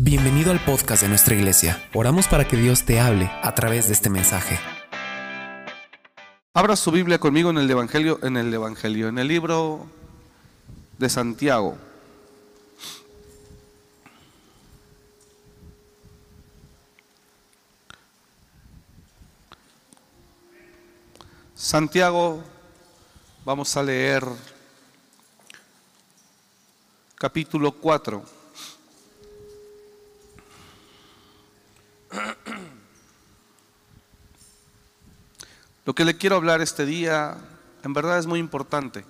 Bienvenido al podcast de nuestra iglesia. Oramos para que Dios te hable a través de este mensaje. Abra su Biblia conmigo en el Evangelio, en el Evangelio, en el libro de Santiago. Santiago, vamos a leer capítulo 4. Lo que le quiero hablar este día en verdad es muy importante.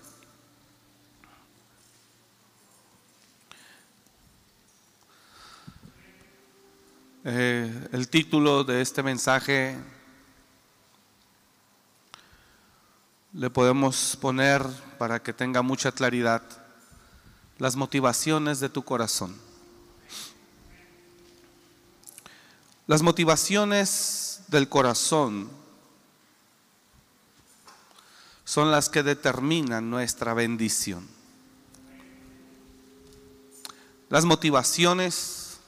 Eh, el título de este mensaje le podemos poner para que tenga mucha claridad las motivaciones de tu corazón. Las motivaciones del corazón son las que determinan nuestra bendición. Las motivaciones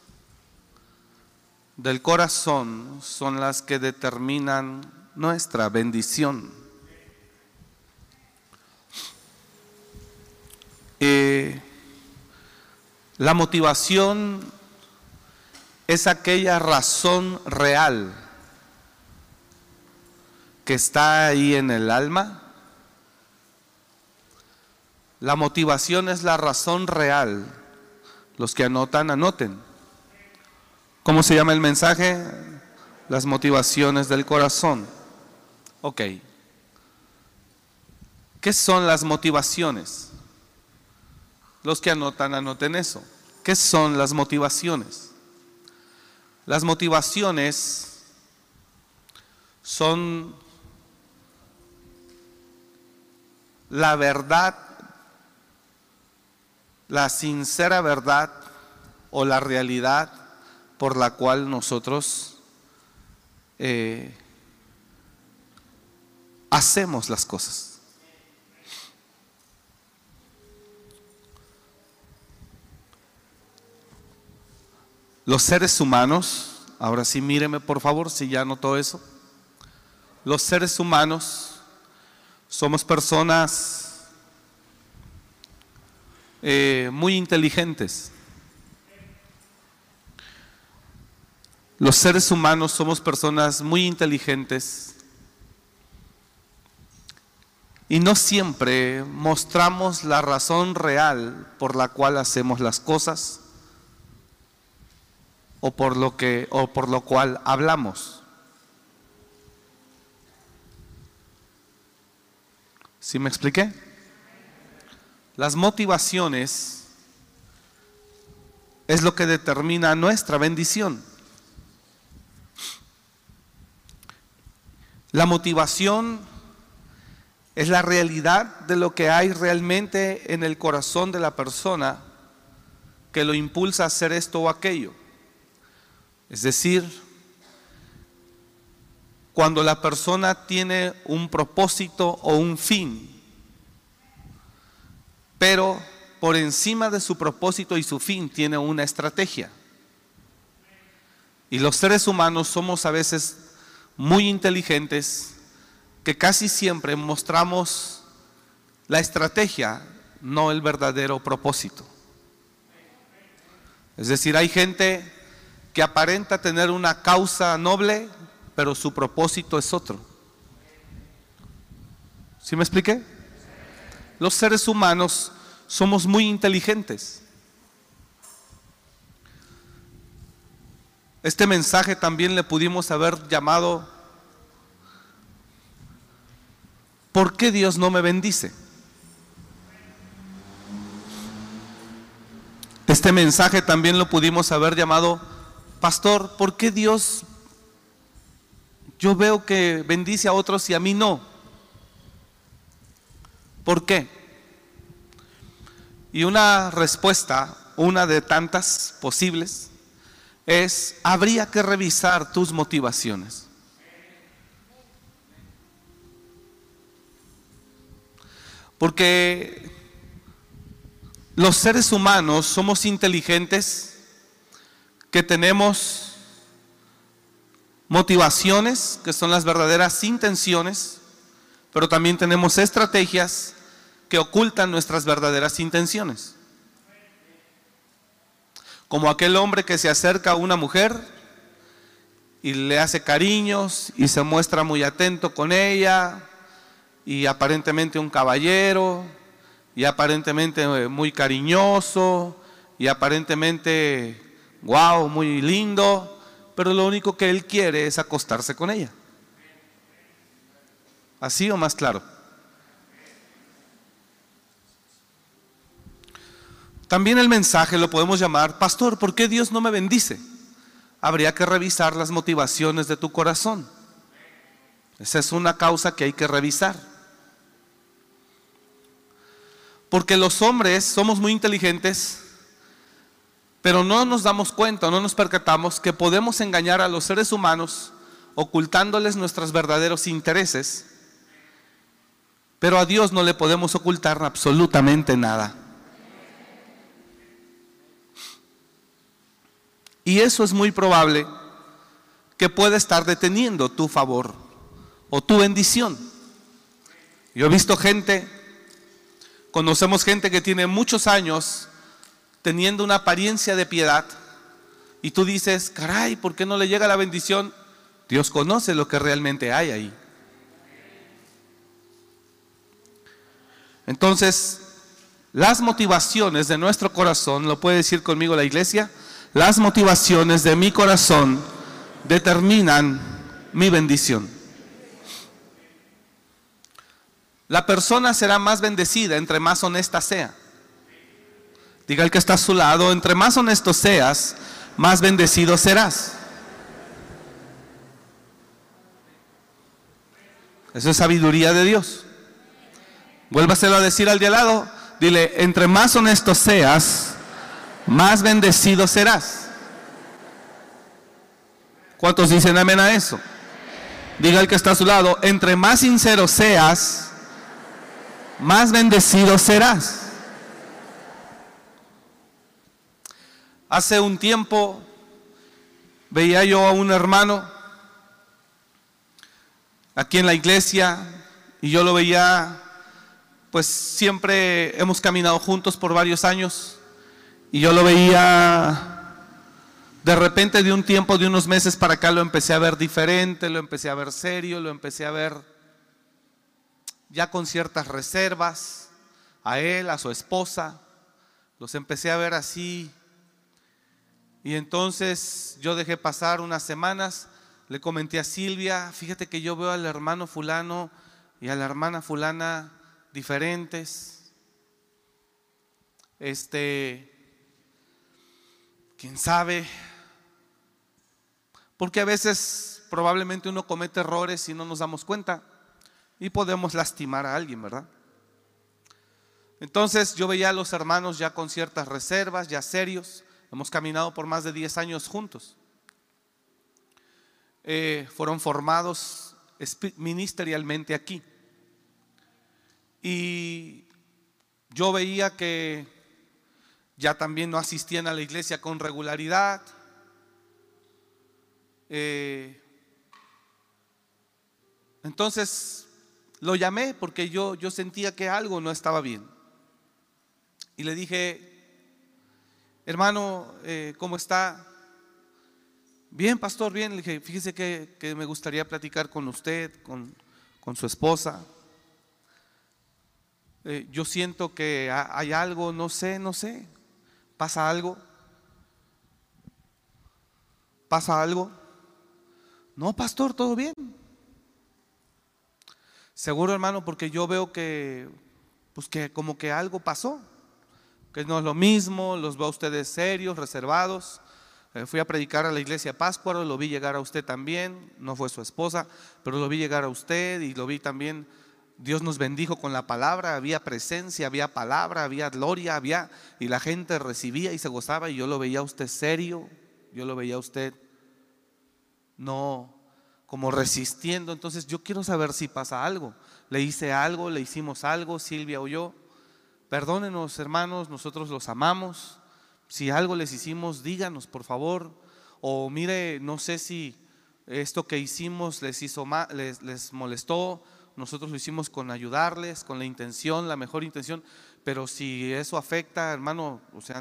del corazón son las que determinan nuestra bendición. Eh, la motivación es aquella razón real que está ahí en el alma la motivación es la razón real. Los que anotan, anoten. ¿Cómo se llama el mensaje? Las motivaciones del corazón. Ok. ¿Qué son las motivaciones? Los que anotan, anoten eso. ¿Qué son las motivaciones? Las motivaciones son la verdad la sincera verdad o la realidad por la cual nosotros eh, hacemos las cosas. Los seres humanos, ahora sí míreme por favor si ya notó eso, los seres humanos somos personas eh, muy inteligentes. Los seres humanos somos personas muy inteligentes y no siempre mostramos la razón real por la cual hacemos las cosas o por lo que o por lo cual hablamos. ¿Sí me expliqué? Las motivaciones es lo que determina nuestra bendición. La motivación es la realidad de lo que hay realmente en el corazón de la persona que lo impulsa a hacer esto o aquello. Es decir, cuando la persona tiene un propósito o un fin pero por encima de su propósito y su fin tiene una estrategia. Y los seres humanos somos a veces muy inteligentes que casi siempre mostramos la estrategia, no el verdadero propósito. Es decir, hay gente que aparenta tener una causa noble, pero su propósito es otro. ¿Sí me expliqué? los seres humanos somos muy inteligentes. Este mensaje también le pudimos haber llamado, ¿por qué Dios no me bendice? Este mensaje también lo pudimos haber llamado, Pastor, ¿por qué Dios yo veo que bendice a otros y a mí no? ¿Por qué? Y una respuesta, una de tantas posibles, es, habría que revisar tus motivaciones. Porque los seres humanos somos inteligentes que tenemos motivaciones, que son las verdaderas intenciones, pero también tenemos estrategias que ocultan nuestras verdaderas intenciones. Como aquel hombre que se acerca a una mujer y le hace cariños y se muestra muy atento con ella y aparentemente un caballero y aparentemente eh, muy cariñoso y aparentemente, wow, muy lindo, pero lo único que él quiere es acostarse con ella. ¿Así o más claro? También el mensaje lo podemos llamar, pastor, ¿por qué Dios no me bendice? Habría que revisar las motivaciones de tu corazón. Esa es una causa que hay que revisar. Porque los hombres somos muy inteligentes, pero no nos damos cuenta, no nos percatamos que podemos engañar a los seres humanos ocultándoles nuestros verdaderos intereses, pero a Dios no le podemos ocultar absolutamente nada. Y eso es muy probable que pueda estar deteniendo tu favor o tu bendición. Yo he visto gente, conocemos gente que tiene muchos años teniendo una apariencia de piedad y tú dices, caray, ¿por qué no le llega la bendición? Dios conoce lo que realmente hay ahí. Entonces, las motivaciones de nuestro corazón, lo puede decir conmigo la iglesia, las motivaciones de mi corazón determinan mi bendición. La persona será más bendecida entre más honesta sea. Diga el que está a su lado, entre más honesto seas, más bendecido serás. Eso es sabiduría de Dios. Vuélvaselo a decir al de al lado. Dile, entre más honesto seas, más bendecido serás. ¿Cuántos dicen amén a eso? Diga el que está a su lado, entre más sincero seas, más bendecido serás. Hace un tiempo veía yo a un hermano aquí en la iglesia y yo lo veía, pues siempre hemos caminado juntos por varios años y yo lo veía, de repente de un tiempo, de unos meses para acá, lo empecé a ver diferente, lo empecé a ver serio, lo empecé a ver ya con ciertas reservas, a él, a su esposa, los empecé a ver así. Y entonces yo dejé pasar unas semanas, le comenté a Silvia, fíjate que yo veo al hermano fulano y a la hermana fulana diferentes. Este, ¿Quién sabe? Porque a veces probablemente uno comete errores y no nos damos cuenta y podemos lastimar a alguien, ¿verdad? Entonces yo veía a los hermanos ya con ciertas reservas, ya serios. Hemos caminado por más de 10 años juntos. Eh, fueron formados ministerialmente aquí. Y yo veía que ya también no asistían a la iglesia con regularidad. Eh, entonces lo llamé porque yo, yo sentía que algo no estaba bien. Y le dije, hermano, eh, ¿cómo está? Bien, pastor, bien. Le dije, fíjese que, me gustaría platicar con usted, con, su esposa. Eh, yo siento que hay algo, no sé, no sé. ¿Pasa algo? ¿Pasa algo? No, pastor, todo bien. Seguro, hermano, porque yo veo que, pues que como que algo pasó, que no es lo mismo, los veo a ustedes serios, reservados. Eh, fui a predicar a la iglesia Páscuaro, lo vi llegar a usted también, no fue su esposa, pero lo vi llegar a usted y lo vi también Dios nos bendijo con la palabra, había presencia, había palabra, había gloria, había y la gente recibía y se gozaba y yo lo veía a usted serio, yo lo veía a usted no como resistiendo, entonces yo quiero saber si pasa algo. Le hice algo, le hicimos algo, Silvia o yo. Perdónenos, hermanos, nosotros los amamos, Si algo les hicimos, díganos, por favor. O mire, no sé si esto que hicimos les, hizo les, les molestó. Nosotros lo hicimos con ayudarles, con la intención, la mejor intención. Pero si eso afecta, hermano, o sea,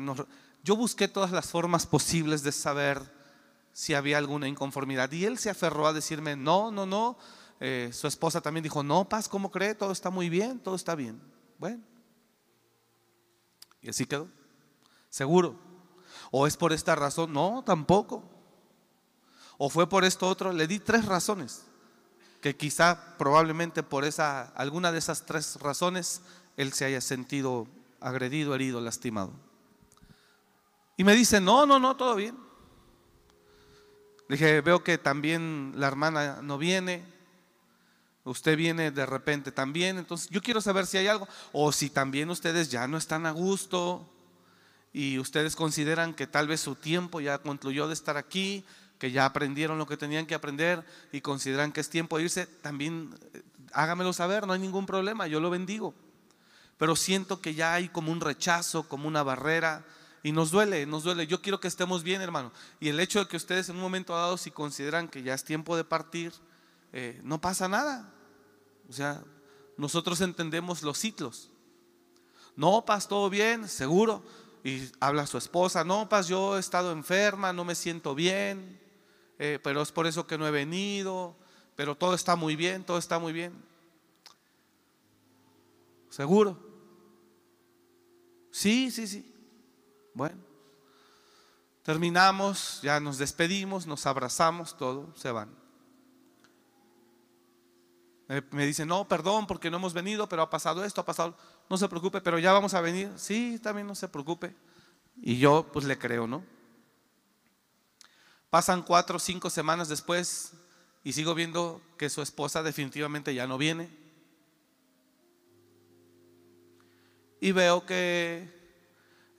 yo busqué todas las formas posibles de saber si había alguna inconformidad. Y él se aferró a decirme, no, no, no. Eh, su esposa también dijo, no, Paz, ¿cómo cree? Todo está muy bien, todo está bien. Bueno. Y así quedó. Seguro. ¿O es por esta razón? No, tampoco. ¿O fue por esto otro? Le di tres razones. Que quizá probablemente por esa, alguna de esas tres razones él se haya sentido agredido, herido, lastimado. Y me dice, no, no, no, todo bien. Le dije, veo que también la hermana no viene, usted viene de repente también, entonces yo quiero saber si hay algo, o si también ustedes ya no están a gusto y ustedes consideran que tal vez su tiempo ya concluyó de estar aquí, que ya aprendieron lo que tenían que aprender y consideran que es tiempo de irse, también eh, hágamelo saber, no hay ningún problema, yo lo bendigo. Pero siento que ya hay como un rechazo, como una barrera, y nos duele, nos duele. Yo quiero que estemos bien, hermano. Y el hecho de que ustedes en un momento dado, si consideran que ya es tiempo de partir, eh, no pasa nada. O sea, nosotros entendemos los ciclos. No, paz, todo bien, seguro. Y habla su esposa, no, paz, yo he estado enferma, no me siento bien, eh, pero es por eso que no he venido, pero todo está muy bien, todo está muy bien. Seguro. Sí, sí, sí. Bueno, terminamos, ya nos despedimos, nos abrazamos, todo, se van. Me dicen, no, perdón, porque no hemos venido, pero ha pasado esto, ha pasado, no se preocupe, pero ya vamos a venir. Sí, también no se preocupe. Y yo pues le creo, ¿no? Pasan cuatro o cinco semanas después y sigo viendo que su esposa definitivamente ya no viene. Y veo que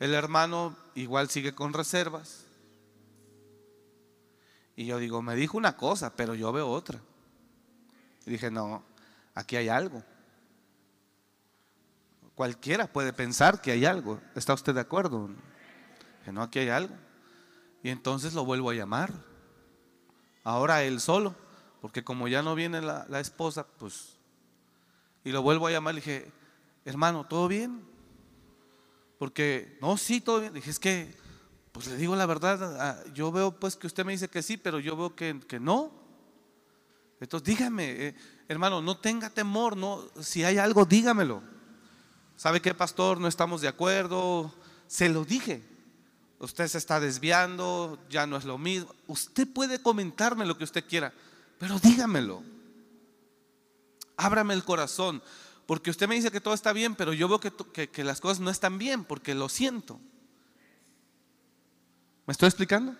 el hermano igual sigue con reservas. Y yo digo, me dijo una cosa, pero yo veo otra. Y dije, no, aquí hay algo. Cualquiera puede pensar que hay algo. ¿Está usted de acuerdo? Que no, aquí hay algo. Y entonces lo vuelvo a llamar. Ahora él solo, porque como ya no viene la, esposa, pues... Y lo vuelvo a llamar y dije, hermano, ¿todo bien? Porque, no, sí, todo bien. Dije, es que, pues le digo la verdad, yo veo pues que usted me dice que sí, pero yo veo que, no. Entonces dígame, eh, hermano, no tenga temor, no, si hay algo, dígamelo. ¿Sabe qué, pastor? No estamos de acuerdo. Se lo dije. Usted se está desviando, ya no es lo mismo. Usted puede comentarme lo que usted quiera, pero dígamelo. Ábrame el corazón. Porque usted me dice que todo está bien, pero yo veo que, las cosas no están bien porque lo siento. ¿Me estoy explicando?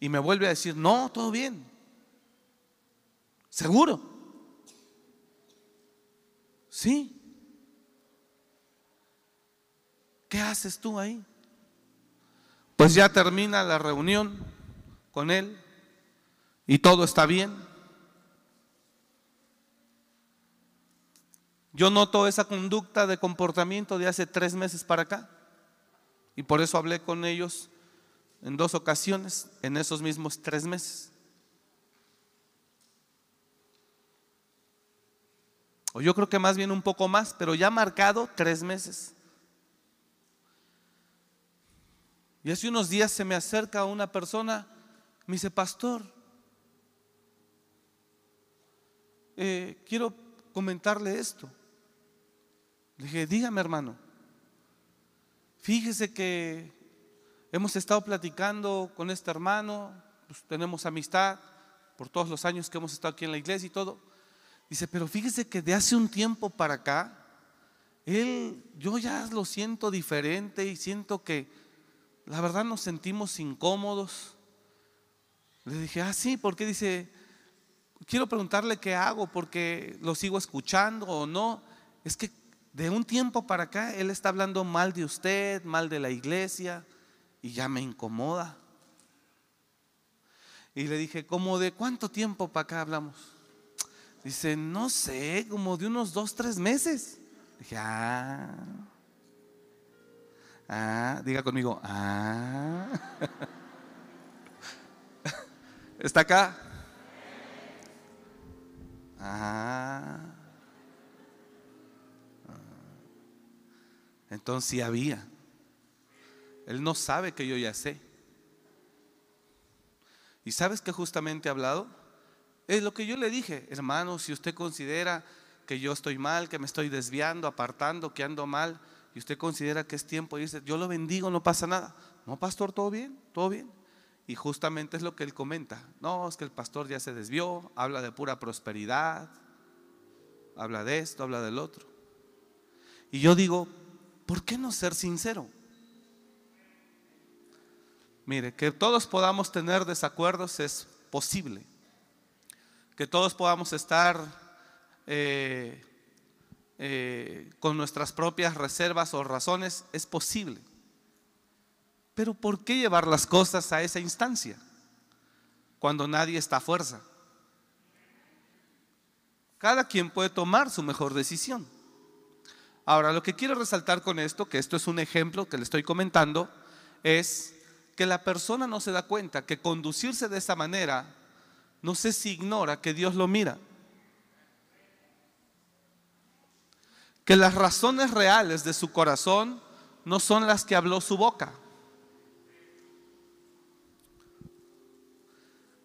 Y me vuelve a decir, no, todo bien. ¿Seguro? Sí. ¿Qué haces tú ahí? Pues ya termina la reunión con él y todo está bien. Yo noto esa conducta de comportamiento de hace tres meses para acá. Y por eso hablé con ellos en dos ocasiones en esos mismos tres meses. O yo creo que más bien un poco más, pero ya marcado tres meses. Y hace unos días se me acerca una persona, me dice, pastor, eh, quiero comentarle esto. Le dije, dígame hermano, fíjese que hemos estado platicando con este hermano, pues, tenemos amistad por todos los años que hemos estado aquí en la iglesia y todo. Dice, pero fíjese que de hace un tiempo para acá, él, yo ya lo siento diferente y siento que la verdad nos sentimos incómodos. Le dije, ah, sí, porque dice, quiero preguntarle qué hago, porque lo sigo escuchando o no. Es que de un tiempo para acá, él está hablando mal de usted, mal de la iglesia, y ya me incomoda. Y le dije, ¿cómo de cuánto tiempo para acá hablamos? Dice, no sé, como de unos dos, tres meses. Dije, ah, Ah, diga conmigo, ah. ¿Está acá? Ah. Entonces sí había. Él no sabe que yo ya sé. ¿Y sabes que justamente he hablado? Es lo que yo le dije, hermano, si usted considera que yo estoy mal, que me estoy desviando, apartando, que ando mal, y usted considera que es tiempo y dice, yo lo bendigo, no pasa nada. No, pastor, todo bien, todo bien. Y justamente es lo que él comenta. No, es que el pastor ya se desvió, habla de pura prosperidad, habla de esto, habla del otro. Y yo digo, ¿por qué no ser sincero? Mire, que todos podamos tener desacuerdos es posible. Que todos podamos estar eh, eh, con nuestras propias reservas o razones es posible. Pero ¿por qué llevar las cosas a esa instancia cuando nadie está a fuerza? Cada quien puede tomar su mejor decisión. Ahora, lo que quiero resaltar con esto, que esto es un ejemplo que le estoy comentando, es que la persona no se da cuenta que conducirse de esa manera, no sé si ignora que Dios lo mira. Que las razones reales de su corazón no son las que habló su boca.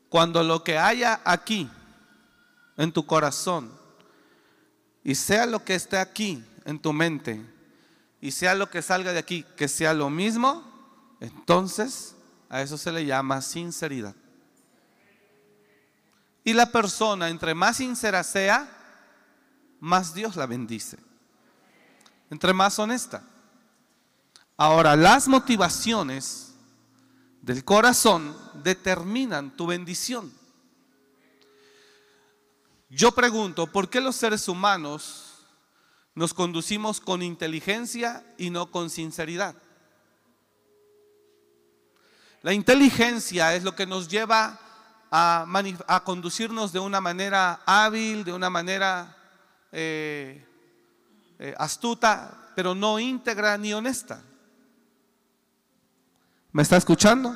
Cuando lo que haya aquí, en tu corazón, y sea lo que esté aquí en tu mente, y sea lo que salga de aquí, que sea lo mismo, entonces a eso se le llama sinceridad. Y la persona, entre más sincera sea, más Dios la bendice. Entre más honesta. Ahora, las motivaciones del corazón determinan tu bendición. Yo pregunto, ¿por qué los seres humanos nos conducimos con inteligencia y no con sinceridad? La inteligencia es lo que nos lleva a, conducirnos de una manera hábil, de una manera eh, eh, astuta, pero no íntegra ni honesta. ¿Me está escuchando?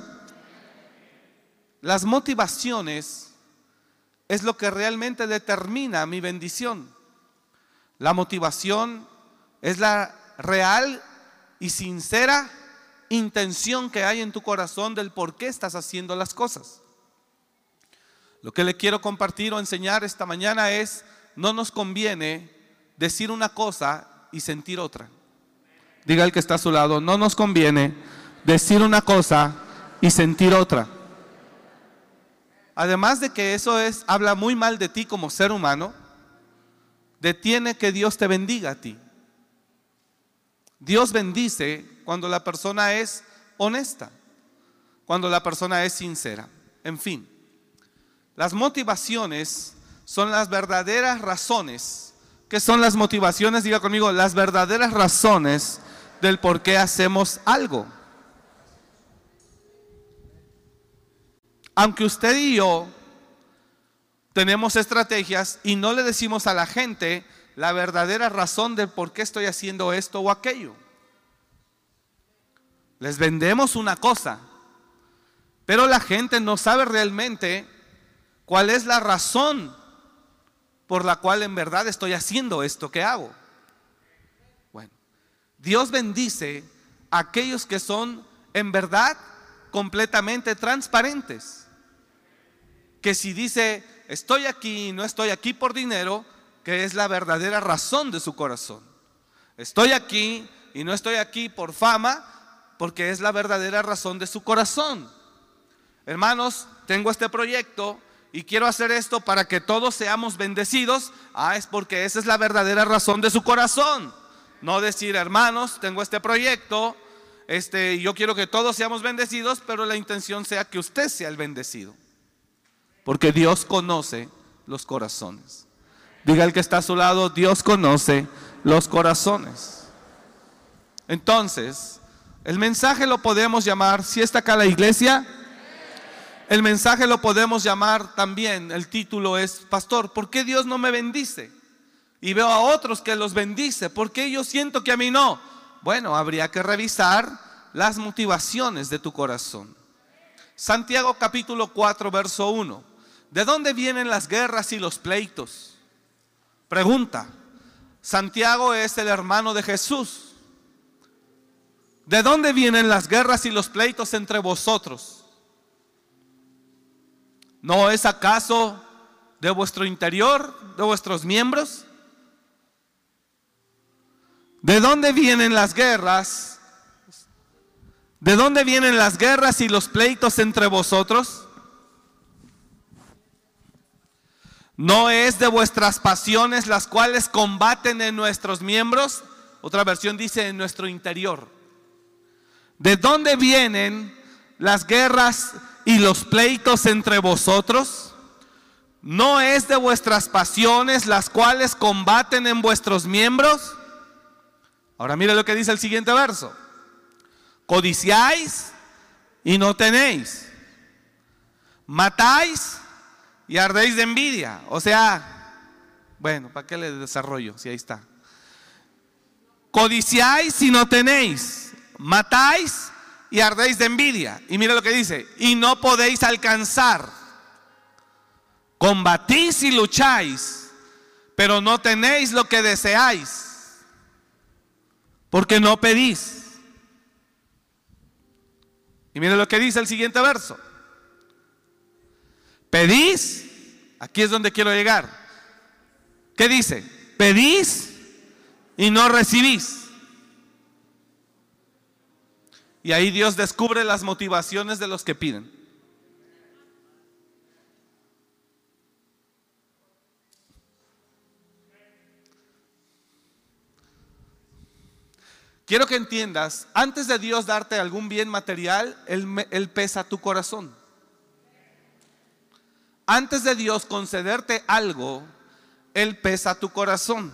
Las motivaciones es lo que realmente determina mi bendición. La motivación es la real y sincera intención que hay en tu corazón del por qué estás haciendo las cosas. Lo que le quiero compartir o enseñar esta mañana es, no nos conviene decir una cosa y sentir otra. Diga el que está a su lado, no nos conviene decir una cosa y sentir otra. Además de que eso es habla muy mal de ti como ser humano, detiene que Dios te bendiga a ti. Dios bendice cuando la persona es honesta, cuando la persona es sincera. En fin, las motivaciones son las verdaderas razones. ¿Qué son las motivaciones? Diga conmigo, las verdaderas razones del por qué hacemos algo. Aunque usted y yo tenemos estrategias y no le decimos a la gente la verdadera razón de por qué estoy haciendo esto o aquello. Les vendemos una cosa, pero la gente no sabe realmente cuál es la razón por la cual en verdad estoy haciendo esto que hago. Bueno, Dios bendice a aquellos que son en verdad completamente transparentes. Que si dice, estoy aquí, no estoy aquí por dinero, que es la verdadera razón de su corazón. Estoy aquí y no estoy aquí por fama, porque es la verdadera razón de su corazón. Hermanos, tengo este proyecto y quiero hacer esto para que todos seamos bendecidos. Ah, es porque esa es la verdadera razón de su corazón. No decir, hermanos, tengo este proyecto, este, yo quiero que todos seamos bendecidos, pero la intención sea que usted sea el bendecido. Porque Dios conoce los corazones. Diga el que está a su lado, Dios conoce los corazones. Entonces, el mensaje lo podemos llamar, si está acá la iglesia, el mensaje lo podemos llamar también, el título es, pastor, ¿por qué Dios no me bendice? Y veo a otros que los bendice, ¿por qué yo siento que a mí no? bueno, habría que revisar las motivaciones de tu corazón. Santiago capítulo 4, verso 1. ¿De dónde vienen las guerras y los pleitos? Pregunta. Santiago es el hermano de Jesús. ¿De dónde vienen las guerras y los pleitos entre vosotros? ¿No es acaso de vuestro interior, de vuestros miembros? ¿De dónde vienen las guerras? ¿De dónde vienen las guerras y los pleitos entre vosotros? ¿No es de vuestras pasiones las cuales combaten en nuestros miembros? Otra versión dice en nuestro interior. ¿De dónde vienen las guerras y los pleitos entre vosotros? ¿No es de vuestras pasiones las cuales combaten en vuestros miembros? Ahora mire lo que dice el siguiente verso. Codiciáis y no tenéis. Matáis y ardéis de envidia. O sea, bueno, ¿para qué le desarrollo? Si ahí está. Codiciáis y no tenéis. Matáis y ardéis de envidia. Y mire lo que dice. Y no podéis alcanzar. Combatís y lucháis, pero no tenéis lo que deseáis porque no pedís. Y mire lo que dice el siguiente verso. Pedís, aquí es donde quiero llegar. ¿Qué dice? Pedís y no recibís. Y ahí Dios descubre las motivaciones de los que piden. Quiero que entiendas, antes de Dios darte algún bien material, Él, pesa tu corazón. Antes de Dios concederte algo, Él pesa tu corazón.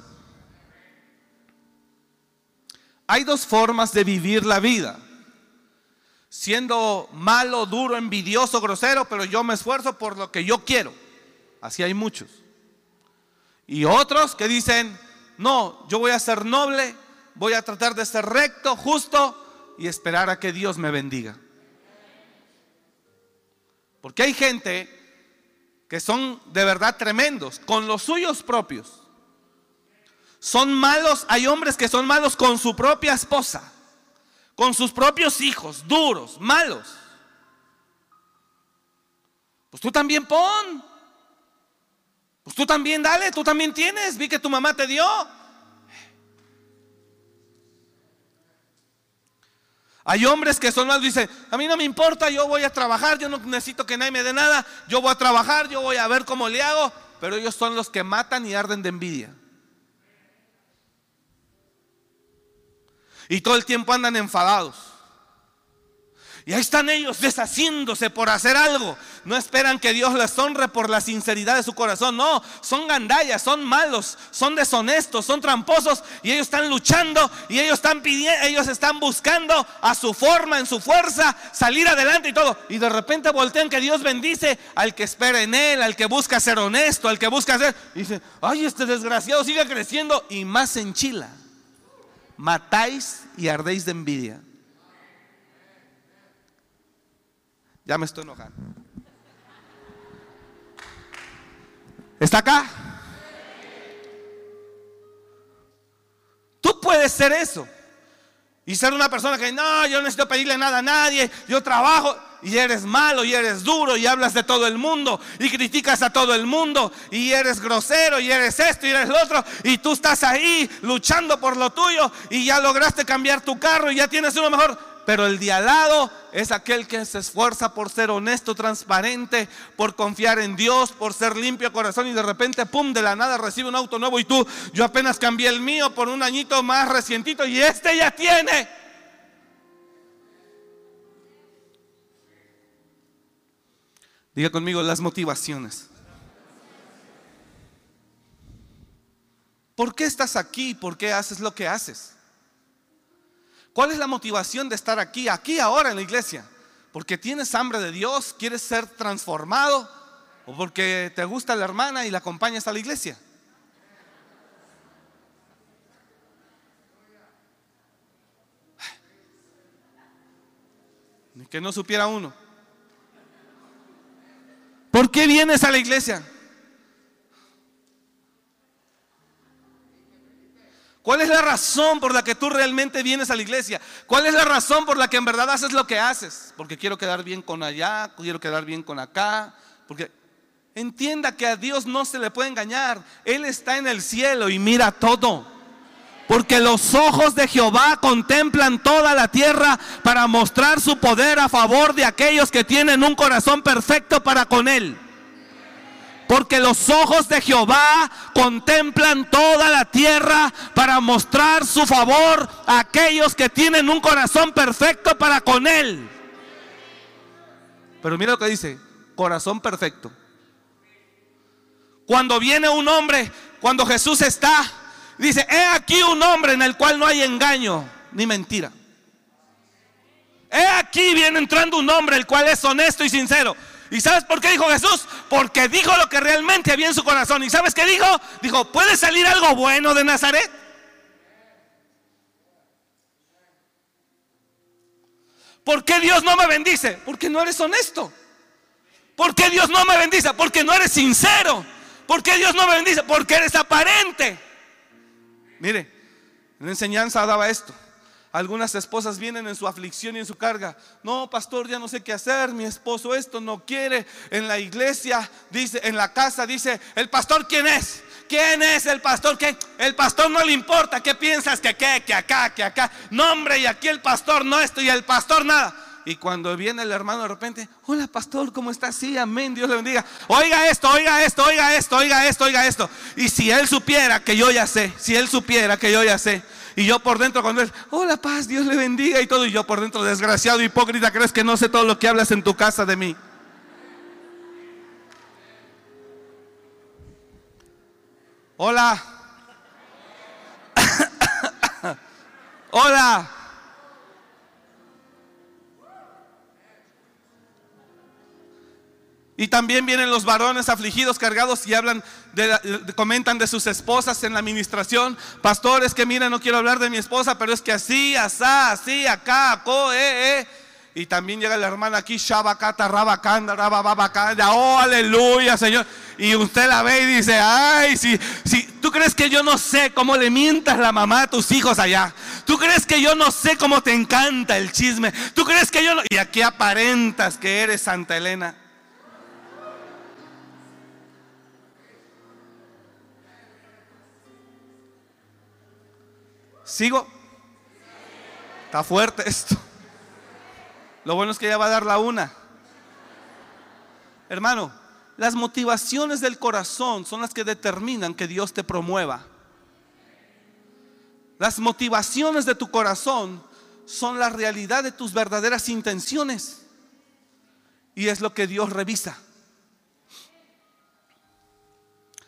Hay dos formas de vivir la vida. Siendo malo, duro, envidioso, grosero, pero yo me esfuerzo por lo que yo quiero. Así hay muchos. Y otros que dicen, no, yo voy a ser noble, voy a tratar de ser recto, justo y esperar a que Dios me bendiga. Porque hay gente que son de verdad tremendos, con los suyos propios. Son malos, hay hombres que son malos con su propia esposa, con sus propios hijos, duros, malos. Pues tú también pon. Pues tú también dale, tú también tienes. Vi que tu mamá te dio. Hay hombres que son más, dicen, a mí no me importa, yo voy a trabajar, yo no necesito que nadie me dé nada, yo voy a trabajar, yo voy a ver cómo le hago, pero ellos son los que matan y arden de envidia. Y todo el tiempo andan enfadados. Y ahí están ellos deshaciéndose por hacer algo. No esperan que Dios les honre por la sinceridad de su corazón. No, son gandallas, son malos, son deshonestos, son tramposos. Y ellos están luchando y ellos están pidiendo, ellos están buscando a su forma, en su fuerza, salir adelante y todo. Y de repente voltean que Dios bendice al que espera en Él, al que busca ser honesto, al que busca ser. Y dice, ay, este desgraciado sigue creciendo y más en Chila. Matáis y ardéis de envidia. Ya me estoy enojando. ¿Está acá? Tú puedes ser eso. Y ser una persona que no, yo no necesito pedirle nada a nadie, yo trabajo y eres malo y eres duro y hablas de todo el mundo y criticas a todo el mundo y eres grosero y eres esto y eres lo otro y tú estás ahí luchando por lo tuyo y ya lograste cambiar tu carro y ya tienes uno mejor pero el de al lado es aquel que se esfuerza por ser honesto, transparente, por confiar en Dios, por ser limpio corazón y de repente, pum, de la nada recibe un auto nuevo y tú, yo apenas cambié el mío por un añito más recientito y este ya tiene. Diga conmigo las motivaciones. ¿Por qué estás aquí? ¿Por qué haces lo que haces? ¿Cuál es la motivación de estar aquí, aquí ahora en la iglesia? ¿Porque tienes hambre de Dios? ¿Quieres ser transformado? ¿O porque te gusta la hermana y la acompañas a la iglesia? Que no supiera uno. ¿Por qué vienes a la iglesia? ¿Cuál es la razón por la que tú realmente vienes a la iglesia? ¿Cuál es la razón por la que en verdad haces lo que haces? Porque quiero quedar bien con allá, quiero quedar bien con acá, porque entienda que a Dios no se le puede engañar. Él está en el cielo y mira todo. Porque los ojos de Jehová contemplan toda la tierra para mostrar su poder a favor de aquellos que tienen un corazón perfecto para con Él. Porque los ojos de Jehová contemplan toda la tierra para mostrar su favor a aquellos que tienen un corazón perfecto para con Él. Pero mira lo que dice, corazón perfecto. Cuando viene un hombre, cuando Jesús está, dice, he aquí un hombre en el cual no hay engaño ni mentira. He aquí viene entrando un hombre el cual es honesto y sincero. ¿Y sabes por qué dijo Jesús? Porque dijo lo que realmente había en su corazón. ¿Y sabes qué dijo? Dijo, ¿puede salir algo bueno de Nazaret? ¿Por qué Dios no me bendice? Porque no eres honesto. ¿Por qué Dios no me bendice? Porque no eres sincero. ¿Por qué Dios no me bendice? Porque eres aparente. Mire, la enseñanza daba esto. Algunas esposas vienen en su aflicción y en su carga. No, pastor, ya no sé qué hacer. Mi esposo esto no quiere. En la iglesia, dice, en la casa, dice, ¿el pastor quién es? ¿Quién es el pastor? ¿Qué? El pastor no le importa. ¿Qué piensas? Que qué, que acá, que acá. No, hombre, y aquí el pastor no esto y el pastor nada. Y cuando viene el hermano de repente, hola pastor, ¿cómo está? Sí, amén, Dios le bendiga. Oiga esto, oiga esto, oiga esto, oiga esto, oiga esto. Y si él supiera que yo ya sé, si él supiera que yo ya sé, y yo por dentro cuando él, hola paz, Dios le bendiga y todo, y yo por dentro, desgraciado, hipócrita, crees que no sé todo lo que hablas en tu casa de mí. Hola. Hola. Y también vienen los varones afligidos, cargados y hablan, comentan de sus esposas en la administración. Pastores que miren, no quiero hablar de mi esposa, pero es que así, asá, así, acá, acá, eh, eh. Y también llega la hermana aquí, Shabakata, Rabakanda, Rabababakanda, oh, aleluya, Señor. Y usted la ve y dice, ay, si, si tú crees que yo no sé cómo le mientas la mamá a tus hijos allá. Tú crees que yo no sé cómo te encanta el chisme. Tú crees que yo no... Y aquí aparentas que eres Santa Elena. ¿Sigo? Está fuerte esto. Lo bueno es que ya va a dar la una. Hermano, las motivaciones del corazón son las que determinan que Dios te promueva. Las motivaciones de tu corazón son la realidad de tus verdaderas intenciones. Y es lo que Dios revisa.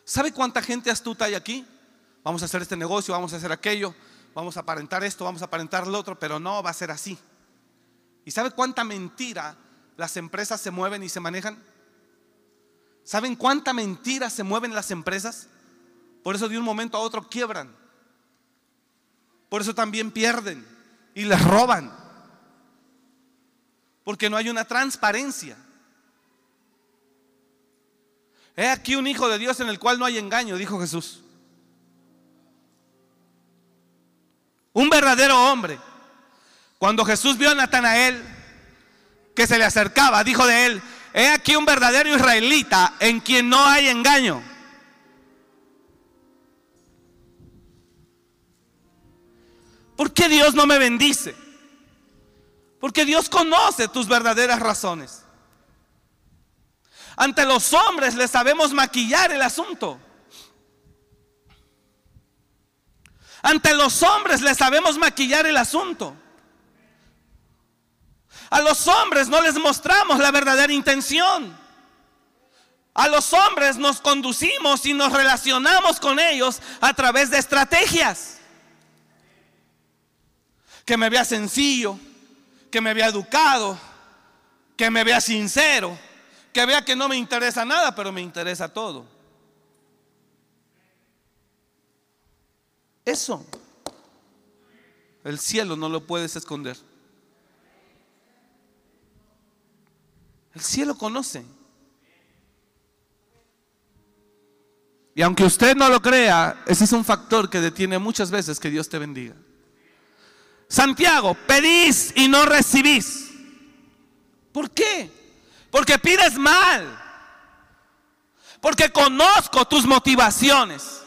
¿Sabe cuánta gente astuta hay aquí? Vamos a hacer este negocio, vamos a hacer aquello vamos a aparentar esto, vamos a aparentar lo otro, pero no va a ser así. ¿Y sabe cuánta mentira las empresas se mueven y se manejan? ¿Saben cuánta mentira se mueven las empresas? Por eso de un momento a otro quiebran. Por eso también pierden y les roban. Porque no hay una transparencia. He aquí un hijo de Dios en el cual no hay engaño, dijo Jesús. Un verdadero hombre. Cuando Jesús vio a Natanael que se le acercaba, dijo de él, he aquí un verdadero israelita en quien no hay engaño. ¿Por qué Dios no me bendice? Porque Dios conoce tus verdaderas razones. Ante los hombres les sabemos maquillar el asunto. Ante los hombres les sabemos maquillar el asunto. A los hombres no les mostramos la verdadera intención. A los hombres nos conducimos y nos relacionamos con ellos a través de estrategias. Que me vea sencillo, que me vea educado, que me vea sincero, que vea que no me interesa nada, pero me interesa todo. Eso, el cielo no lo puedes esconder. El cielo conoce. Y aunque usted no lo crea, ese es un factor que detiene muchas veces que Dios te bendiga. Santiago, pedís y no recibís. ¿Por qué? Porque pides mal. Porque conozco tus motivaciones.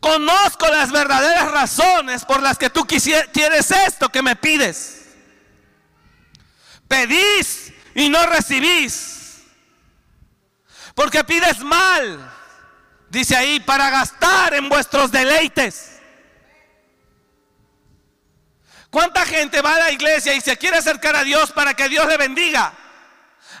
Conozco las verdaderas razones por las que tú quieres esto que me pides. Pedís y no recibís. Porque pides mal. Dice ahí, para gastar en vuestros deleites. ¿Cuánta gente va a la iglesia y se quiere acercar a Dios para que Dios le bendiga?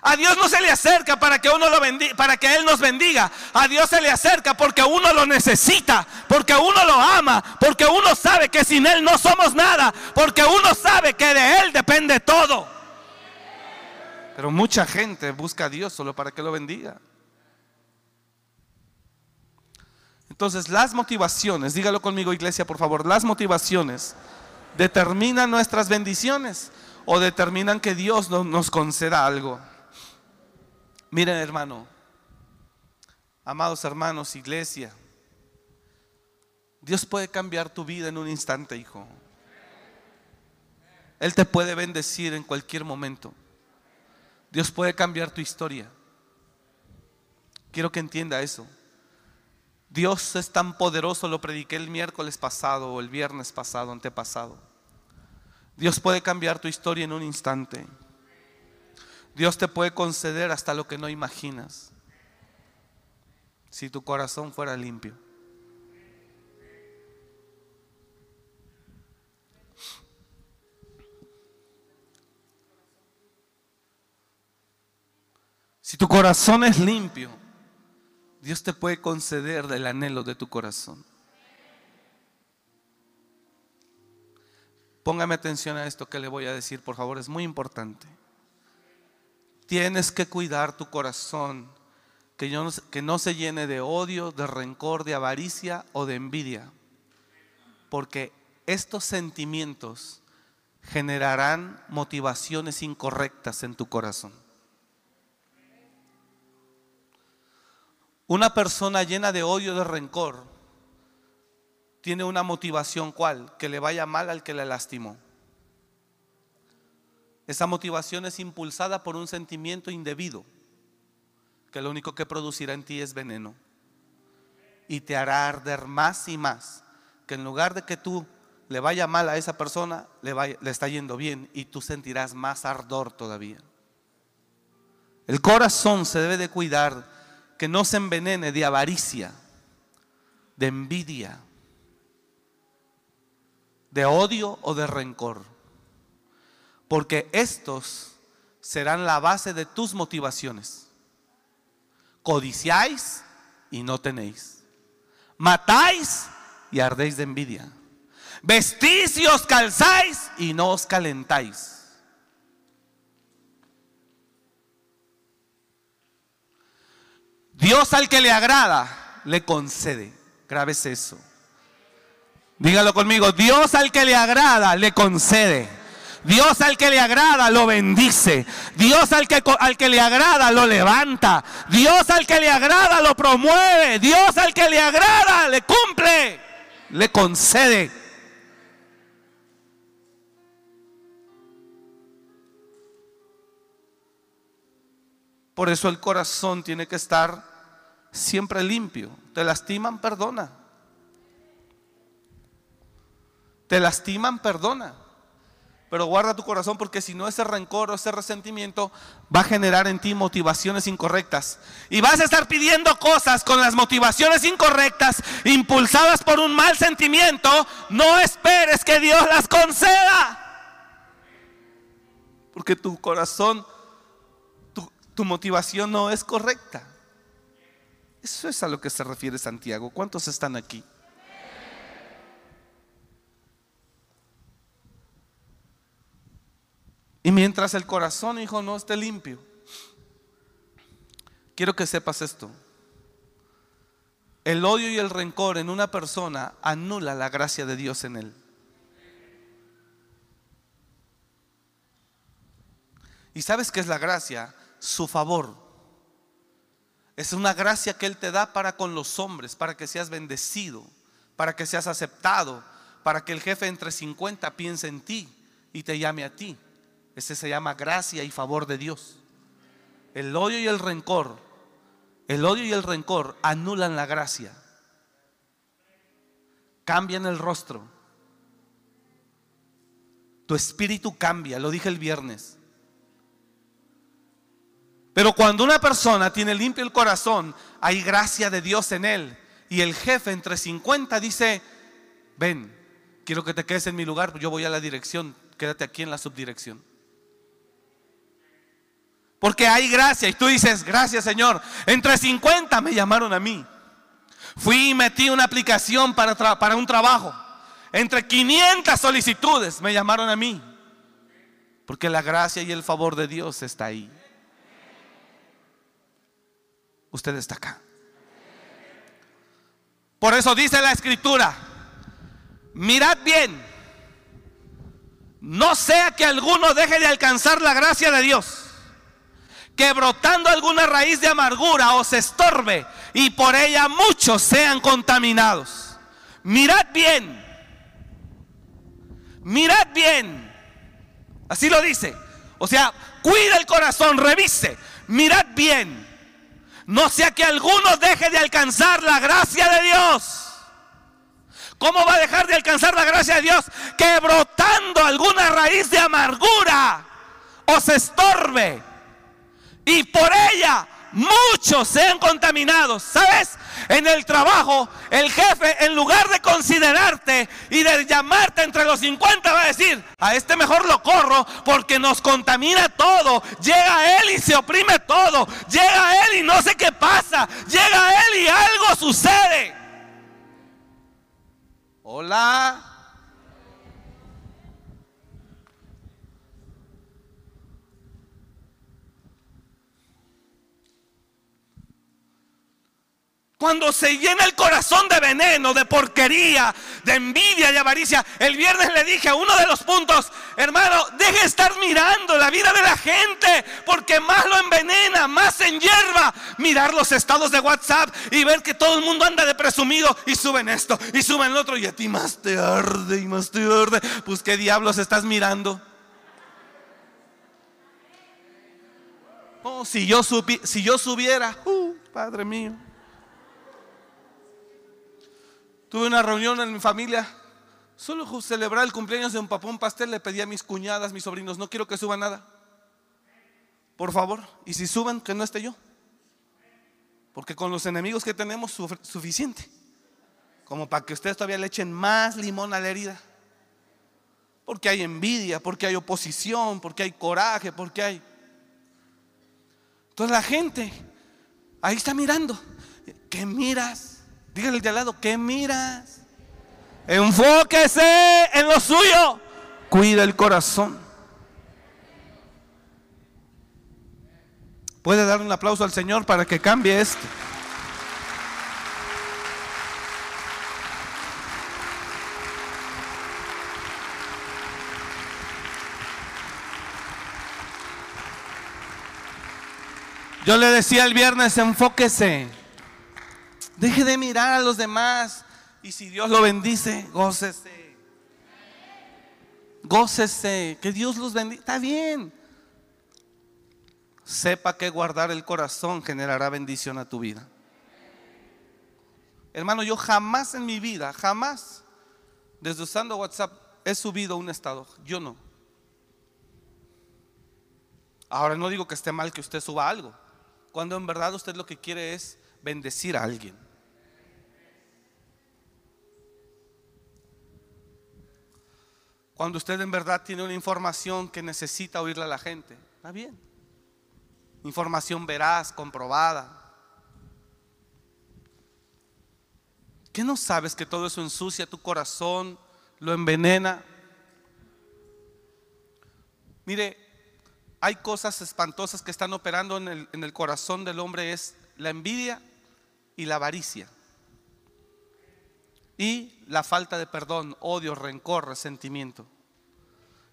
A Dios no se le acerca para que uno lo bendiga, para que él nos bendiga. A Dios se le acerca porque uno lo necesita, porque uno lo ama, porque uno sabe que sin él no somos nada, porque uno sabe que de él depende todo. Pero mucha gente busca a Dios solo para que lo bendiga. Entonces, las motivaciones, dígalo conmigo iglesia, por favor, las motivaciones determinan nuestras bendiciones o determinan que Dios nos conceda algo. Miren hermano, amados hermanos, iglesia, Dios puede cambiar tu vida en un instante, hijo. Él te puede bendecir en cualquier momento. Dios puede cambiar tu historia. Quiero que entienda eso. Dios es tan poderoso, lo prediqué el miércoles pasado o el viernes pasado, antepasado. Dios puede cambiar tu historia en un instante. Dios te puede conceder hasta lo que no imaginas. Si tu corazón fuera limpio. Si tu corazón es limpio, Dios te puede conceder el anhelo de tu corazón. Póngame atención a esto que le voy a decir, por favor, es muy importante. Tienes que cuidar tu corazón, que, no, se llene de odio, de rencor, de avaricia o de envidia. Porque estos sentimientos generarán motivaciones incorrectas en tu corazón. Una persona llena de odio, de rencor, tiene una motivación cual, que le vaya mal al que le lastimó. Esa motivación es impulsada por un sentimiento indebido, que lo único que producirá en ti es veneno. Y te hará arder más y más, que en lugar de que tú le vaya mal a esa persona, le, le está yendo bien y tú sentirás más ardor todavía. El corazón se debe de cuidar que no se envenene de avaricia, de envidia, de odio o de rencor porque estos serán la base de tus motivaciones. Codiciáis y no tenéis. Matáis y ardéis de envidia. Vestís y os calzáis y no os calentáis. Dios al que le agrada, le concede. Grabes eso. Dígalo conmigo. Dios al que le agrada, le concede. Dios al que le agrada lo bendice. Dios al que, al que le agrada lo levanta. Dios al que le agrada lo promueve. Dios al que le agrada le cumple, le concede. Por eso el corazón tiene que estar siempre limpio. Te lastiman, perdona. Te lastiman, perdona. Pero guarda tu corazón porque si no ese rencor o ese resentimiento va a generar en ti motivaciones incorrectas. Y vas a estar pidiendo cosas con las motivaciones incorrectas, impulsadas por un mal sentimiento. No esperes que Dios las conceda. Porque tu corazón, tu, tu motivación no es correcta. Eso es a lo que se refiere Santiago. ¿Cuántos están aquí? Y mientras el corazón, hijo, no esté limpio, quiero que sepas esto. El odio y el rencor en una persona anula la gracia de Dios en él. ¿Y sabes qué es la gracia? su favor. Es una gracia que Él te da para con los hombres, para que seas bendecido, para que seas aceptado, para que el jefe entre 50 piense en ti y te llame a ti. Ese se llama gracia y favor de Dios. El odio y el rencor, el odio y el rencor anulan la gracia. Cambian el rostro. Tu espíritu cambia, lo dije el viernes. Pero cuando una persona tiene limpio el corazón, hay gracia de Dios en él. Y el jefe entre 50 dice, ven, quiero que te quedes en mi lugar, yo voy a la dirección, quédate aquí en la subdirección. Porque hay gracia y tú dices, gracias Señor. Entre 50 me llamaron a mí. Fui y metí una aplicación para, para un trabajo. Entre 500 solicitudes me llamaron a mí. Porque la gracia y el favor de Dios está ahí. Usted está acá. Por eso dice la escritura, mirad bien, no sea que alguno deje de alcanzar la gracia de Dios, que brotando alguna raíz de amargura os estorbe y por ella muchos sean contaminados. Mirad bien, mirad bien, así lo dice. O sea, cuida el corazón, revise, mirad bien no sea que alguno deje de alcanzar la gracia de Dios. ¿Cómo va a dejar de alcanzar la gracia de Dios? Que brotando alguna raíz de amargura os estorbe y por ella muchos sean contaminados. ¿Sabes? En el trabajo, el jefe, en lugar de considerarte y de llamarte entre los 50, va a decir, a este mejor lo corro porque nos contamina todo. Llega él y se oprime todo. Llega él y no sé qué pasa. Llega él y algo sucede. Hola. Cuando se llena el corazón de veneno, de porquería, de envidia, de avaricia. El viernes le dije a uno de los puntos, hermano, deje de estar mirando la vida de la gente, porque más lo envenena, más se hierba. Mirar los estados de WhatsApp y ver que todo el mundo anda de presumido y suben esto y suben lo otro y a ti más te arde y más te arde. Pues qué diablos estás mirando. Oh, si yo, si yo subiera, uh, Padre mío. Tuve una reunión en mi familia. Solo celebrar el cumpleaños de un papá, un pastel, le pedí a mis cuñadas, mis sobrinos, no quiero que suba nada. Por favor. Y si suben, que no esté yo. Porque con los enemigos que tenemos, suficiente. Como para que ustedes todavía le echen más limón a la herida. Porque hay envidia, porque hay oposición, porque hay coraje, porque hay... Entonces la gente ahí está mirando. ¿Qué miras? Dígale de al lado, ¿qué miras? Enfóquese en lo suyo. Cuida el corazón. Puede dar un aplauso al Señor para que cambie esto. Yo le decía el viernes, enfóquese. Deje de mirar a los demás. Y si Dios lo bendice, gócese. Gócese. Que Dios los bendiga. Está bien. Sepa que guardar el corazón generará bendición a tu vida. Hermano, yo jamás en mi vida, jamás, desde usando WhatsApp, he subido un estado. Yo no. Ahora no digo que esté mal que usted suba algo. Cuando en verdad usted lo que quiere es bendecir a alguien. Cuando usted en verdad tiene una información que necesita oírle a la gente, está bien. Información veraz, comprobada. ¿Qué no sabes que todo eso ensucia tu corazón, lo envenena? Mire, hay cosas espantosas que están operando en el, en el corazón del hombre, es la envidia y la avaricia. Y la falta de perdón, odio, rencor, resentimiento.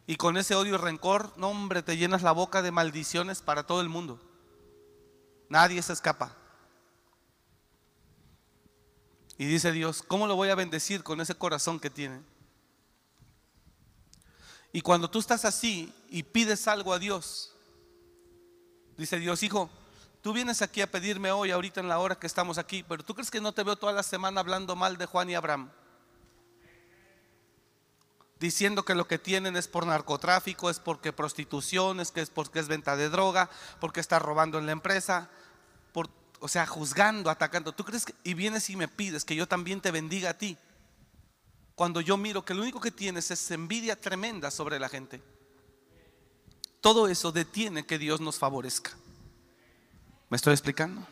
Y con ese odio y rencor, no hombre, te llenas la boca de maldiciones para todo el mundo. Nadie se escapa. Y dice Dios, ¿cómo lo voy a bendecir con ese corazón que tiene? Y cuando tú estás así y pides algo a Dios, dice Dios, hijo, tú vienes aquí a pedirme hoy, ahorita en la hora que estamos aquí, pero tú crees que no te veo toda la semana hablando mal de Juan y Abraham diciendo que lo que tienen es por narcotráfico, es porque prostitución, es que es porque es venta de droga, porque está robando en la empresa, o sea, juzgando, atacando. ¿Tú crees que, y vienes y me pides que yo también te bendiga a ti? Cuando yo miro que lo único que tienes es envidia tremenda sobre la gente. Todo eso detiene que Dios nos favorezca. ¿Me estoy explicando?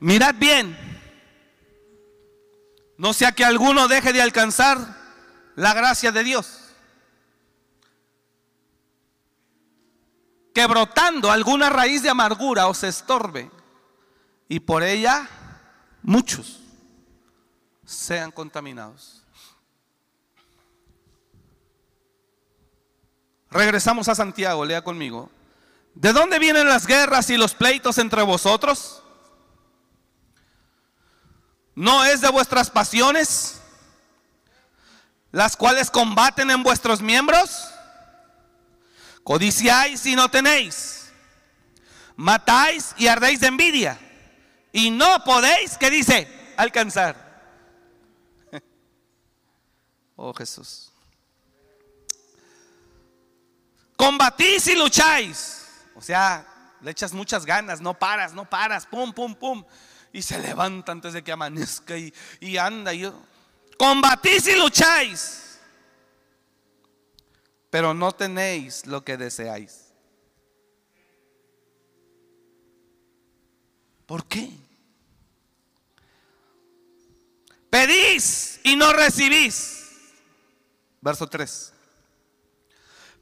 Mirad bien. No sea que alguno deje de alcanzar la gracia de Dios. Que brotando alguna raíz de amargura os estorbe y por ella muchos sean contaminados. Regresamos a Santiago, lea conmigo. ¿De dónde vienen las guerras y los pleitos entre vosotros? ¿No es de vuestras pasiones? las cuales combaten en vuestros miembros? Codiciáis y no tenéis. Matáis y ardéis de envidia. Y no podéis, ¿qué dice? Alcanzar. Oh Jesús. Combatís y lucháis. Sea, le echas muchas ganas, no paras, no paras, pum, pum, pum. Y se levanta antes de que amanezca y, y anda. Y, combatís y lucháis, pero no tenéis lo que deseáis. ¿Por qué? Pedís y no recibís. Verso 3.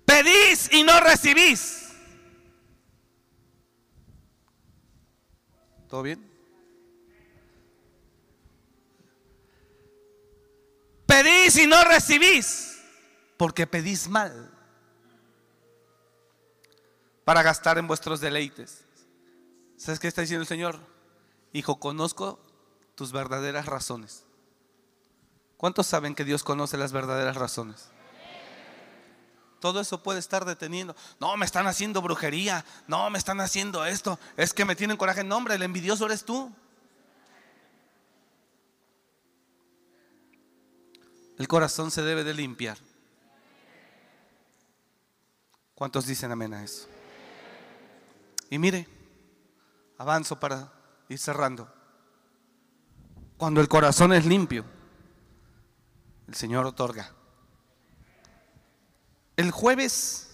Pedís y no recibís. ¿Todo bien? Pedís y no recibís, porque pedís mal para gastar en vuestros deleites. ¿Sabes qué está diciendo el Señor? Hijo, conozco tus verdaderas razones. ¿Cuántos saben que Dios conoce las verdaderas razones? Todo eso puede estar deteniendo. No, me están haciendo brujería. No, me están haciendo esto. Es que me tienen coraje. No, hombre, el envidioso eres tú. El corazón se debe de limpiar. ¿Cuántos dicen amén a eso? Y mire, avanzo para ir cerrando. Cuando el corazón es limpio, el Señor otorga. El jueves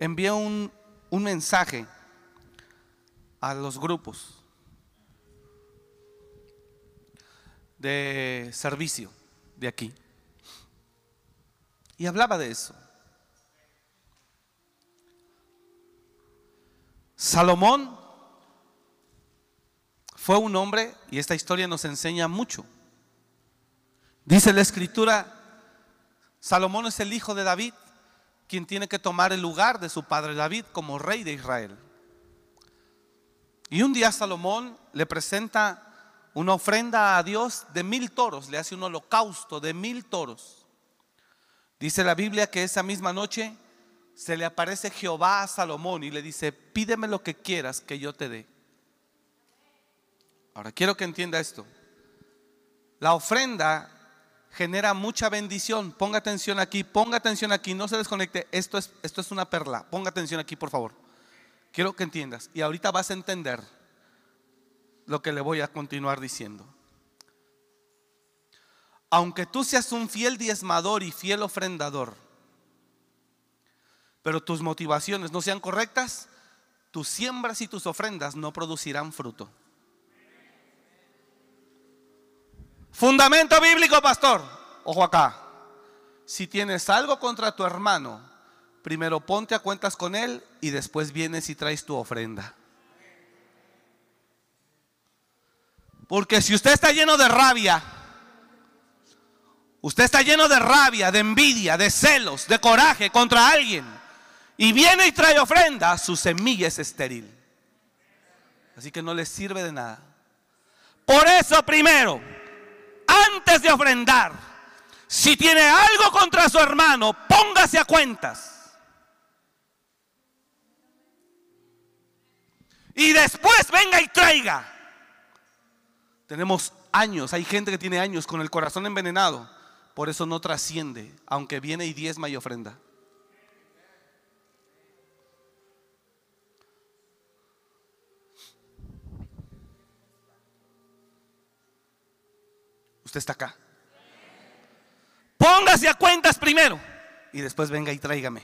envié un, un mensaje a los grupos de servicio de aquí. Y hablaba de eso. Salomón fue un hombre, y esta historia nos enseña mucho. Dice la escritura, Salomón es el hijo de David, quien tiene que tomar el lugar de su padre David como rey de Israel. Y un día Salomón le presenta una ofrenda a Dios de mil toros, le hace un holocausto de mil toros. Dice la Biblia que esa misma noche se le aparece Jehová a Salomón y le dice, pídeme lo que quieras que yo te dé. Ahora quiero que entienda esto. La ofrenda genera mucha bendición. Ponga atención aquí, ponga atención aquí, no se desconecte. Esto es, esto es una perla. Ponga atención aquí, por favor. Quiero que entiendas. Y ahorita vas a entender lo que le voy a continuar diciendo aunque tú seas un fiel diezmador y fiel ofrendador, pero tus motivaciones no sean correctas, tus siembras y tus ofrendas no producirán fruto. Fundamento bíblico, pastor. Ojo acá. Si tienes algo contra tu hermano, primero ponte a cuentas con él y después vienes y traes tu ofrenda. Porque si usted está lleno de rabia, Usted está lleno de rabia, de envidia, de celos, de coraje contra alguien. Y viene y trae ofrenda, su semilla es estéril. Así que no le sirve de nada. Por eso primero, antes de ofrendar, si tiene algo contra su hermano, póngase a cuentas. Y después venga y traiga. Tenemos años, hay gente que tiene años con el corazón envenenado. Por eso no trasciende, aunque viene y diezma y ofrenda. Usted está acá. Póngase a cuentas primero y después venga y tráigame.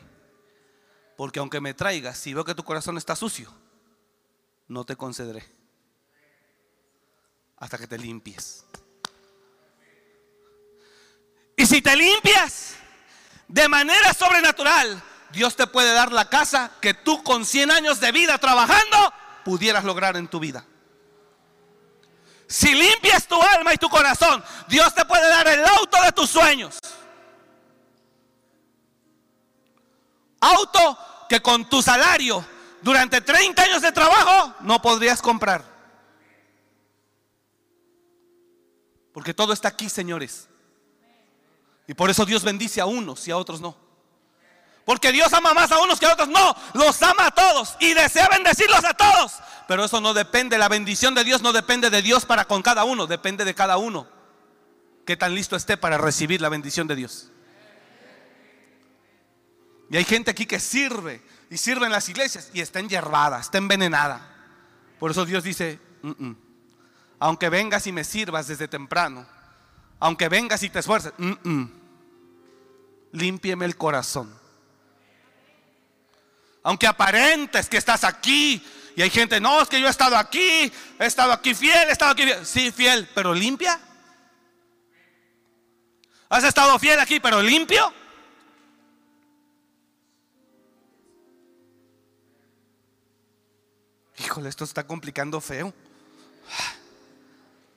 Porque aunque me traigas, si veo que tu corazón está sucio, no te concederé hasta que te limpies. Y si te limpias de manera sobrenatural, Dios te puede dar la casa que tú con 100 años de vida trabajando pudieras lograr en tu vida. Si limpias tu alma y tu corazón, Dios te puede dar el auto de tus sueños. Auto que con tu salario durante 30 años de trabajo no podrías comprar. Porque todo está aquí, señores. Y por eso Dios bendice a unos y a otros no. Porque Dios ama más a unos que a otros. No, los ama a todos y desea bendecirlos a todos. Pero eso no depende, la bendición de Dios no depende de Dios para con cada uno, depende de cada uno. Que tan listo esté para recibir la bendición de Dios. Y hay gente aquí que sirve y sirve en las iglesias y está enyerbada, está envenenada. Por eso Dios dice, aunque vengas y me sirvas desde temprano, aunque vengas y te esfuerces, límpieme el corazón. Aunque aparentes que estás aquí y hay gente, no, es que yo he estado aquí, he estado aquí fiel, he estado aquí fiel. Sí, fiel, pero limpia. ¿Has estado fiel aquí, pero limpio? Híjole, esto está complicando feo.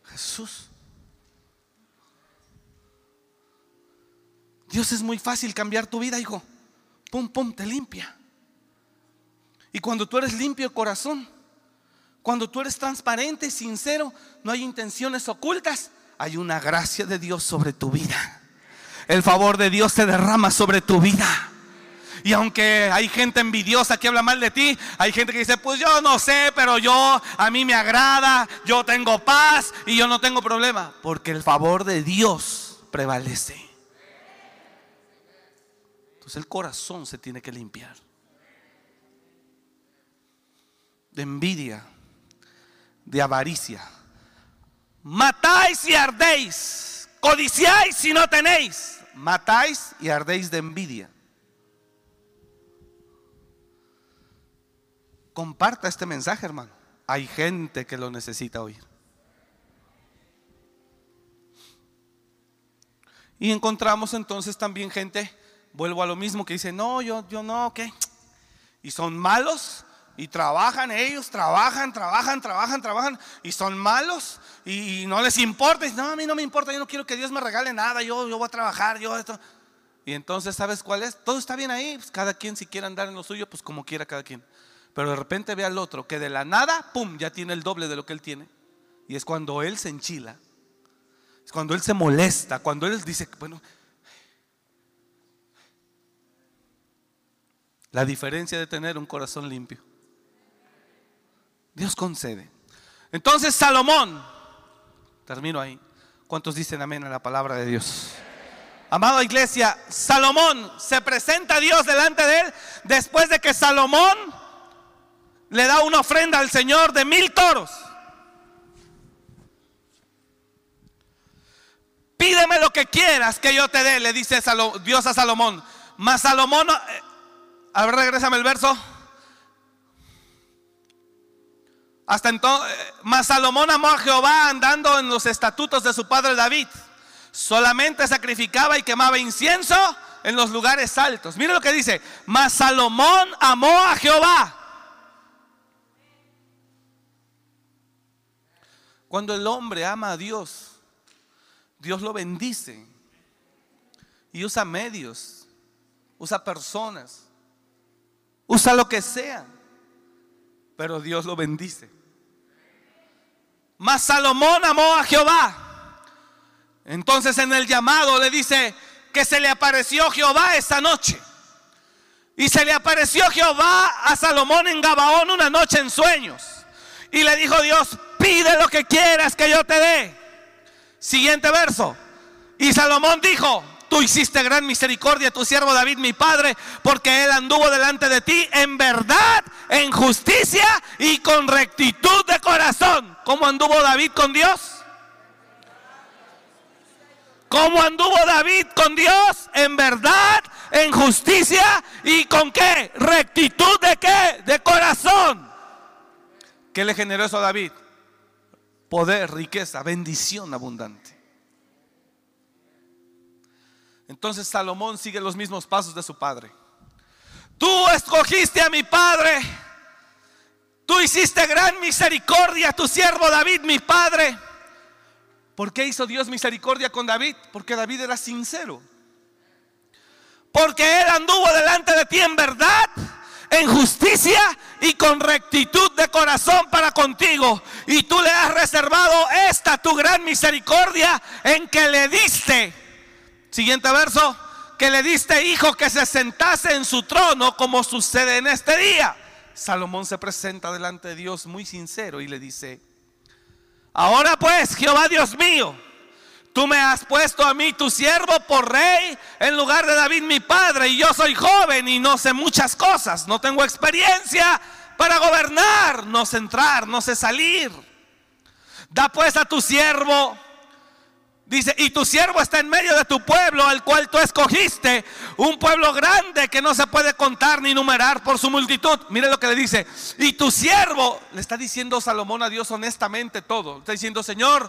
Jesús. Dios es muy fácil cambiar tu vida, hijo. Pum, pum, te limpia. Y cuando tú eres limpio de corazón, cuando tú eres transparente, sincero, no hay intenciones ocultas, hay una gracia de Dios sobre tu vida. El favor de Dios se derrama sobre tu vida. Y aunque hay gente envidiosa que habla mal de ti, hay gente que dice, pues yo no sé, pero yo, a mí me agrada, yo tengo paz y yo no tengo problema. Porque el favor de Dios prevalece. Entonces el corazón se tiene que limpiar. De envidia, de avaricia. Matáis y ardéis. Codiciáis si no tenéis. Matáis y ardéis de envidia. Comparta este mensaje, hermano. Hay gente que lo necesita oír. Y encontramos entonces también gente, vuelvo a lo mismo, que dice, no, yo, yo no, ¿qué? Y son malos y trabajan ellos, trabajan, trabajan, trabajan, trabajan y son malos y, no les importa. Y no, a mí no me importa, yo no quiero que Dios me regale nada, yo, yo voy a trabajar, yo esto. Y entonces, ¿sabes cuál es? Todo está bien ahí, pues cada quien si quiere andar en lo suyo, pues como quiera cada quien. Pero de repente ve al otro que de la nada, ¡pum!, ya tiene el doble de lo que él tiene. Y es cuando él se enchila. Es cuando él se molesta, cuando él dice, bueno, la diferencia de tener un corazón limpio. Dios concede. Entonces Salomón, termino ahí. ¿Cuántos dicen amén a la palabra de Dios? Amada iglesia, Salomón se presenta a Dios delante de él después de que Salomón le da una ofrenda al Señor de mil toros. Pídeme lo que quieras que yo te dé, le dice Dios a Salomón. Mas Salomón, eh, a ver, regrésame el verso. Hasta entonces, mas Salomón amó a Jehová andando en los estatutos de su padre David. Solamente sacrificaba y quemaba incienso en los lugares altos. Mire lo que dice. Mas Salomón amó a Jehová Cuando el hombre ama a Dios, Dios lo bendice y usa medios, usa personas, usa lo que sea, pero Dios lo bendice. Mas Salomón amó a Jehová. Entonces en el llamado le dice que se le apareció Jehová esa noche. Y se le apareció Jehová a Salomón en Gabaón una noche en sueños. Y le dijo Dios, pide lo que quieras que yo te dé. Siguiente verso. Y Salomón dijo, tú hiciste gran misericordia a tu siervo David, mi padre, porque él anduvo delante de ti en verdad, en justicia y con rectitud de corazón. ¿Cómo anduvo David con Dios? ¿Cómo anduvo David con Dios? En verdad, en justicia y con qué? Rectitud de qué? De corazón. ¿Qué le generó eso a David? Poder, riqueza, bendición abundante. Entonces Salomón sigue los mismos pasos de su padre. Tú escogiste a mi padre. Tú hiciste gran misericordia a tu siervo David, mi padre. ¿Por qué hizo Dios misericordia con David? Porque David era sincero. Porque él anduvo delante de ti en verdad, en justicia y con rectitud de corazón para contigo. Y tú le has reservado esta tu gran misericordia en que le diste. Siguiente verso. Que le diste hijo que se sentase en su trono como sucede en este día. Salomón se presenta delante de Dios muy sincero y le dice, Ahora pues, Jehová Dios mío, tú me has puesto a mí, tu siervo, por rey en lugar de David mi padre, y yo soy joven y no sé muchas cosas, no tengo experiencia para gobernar, no sé entrar, no sé salir. Da pues a tu siervo Dice, y tu siervo está en medio de tu pueblo, al cual tú escogiste, un pueblo grande que no se puede contar ni numerar por su multitud. Mire lo que le dice, y tu siervo, le está diciendo Salomón a Dios honestamente todo. Está diciendo, Señor,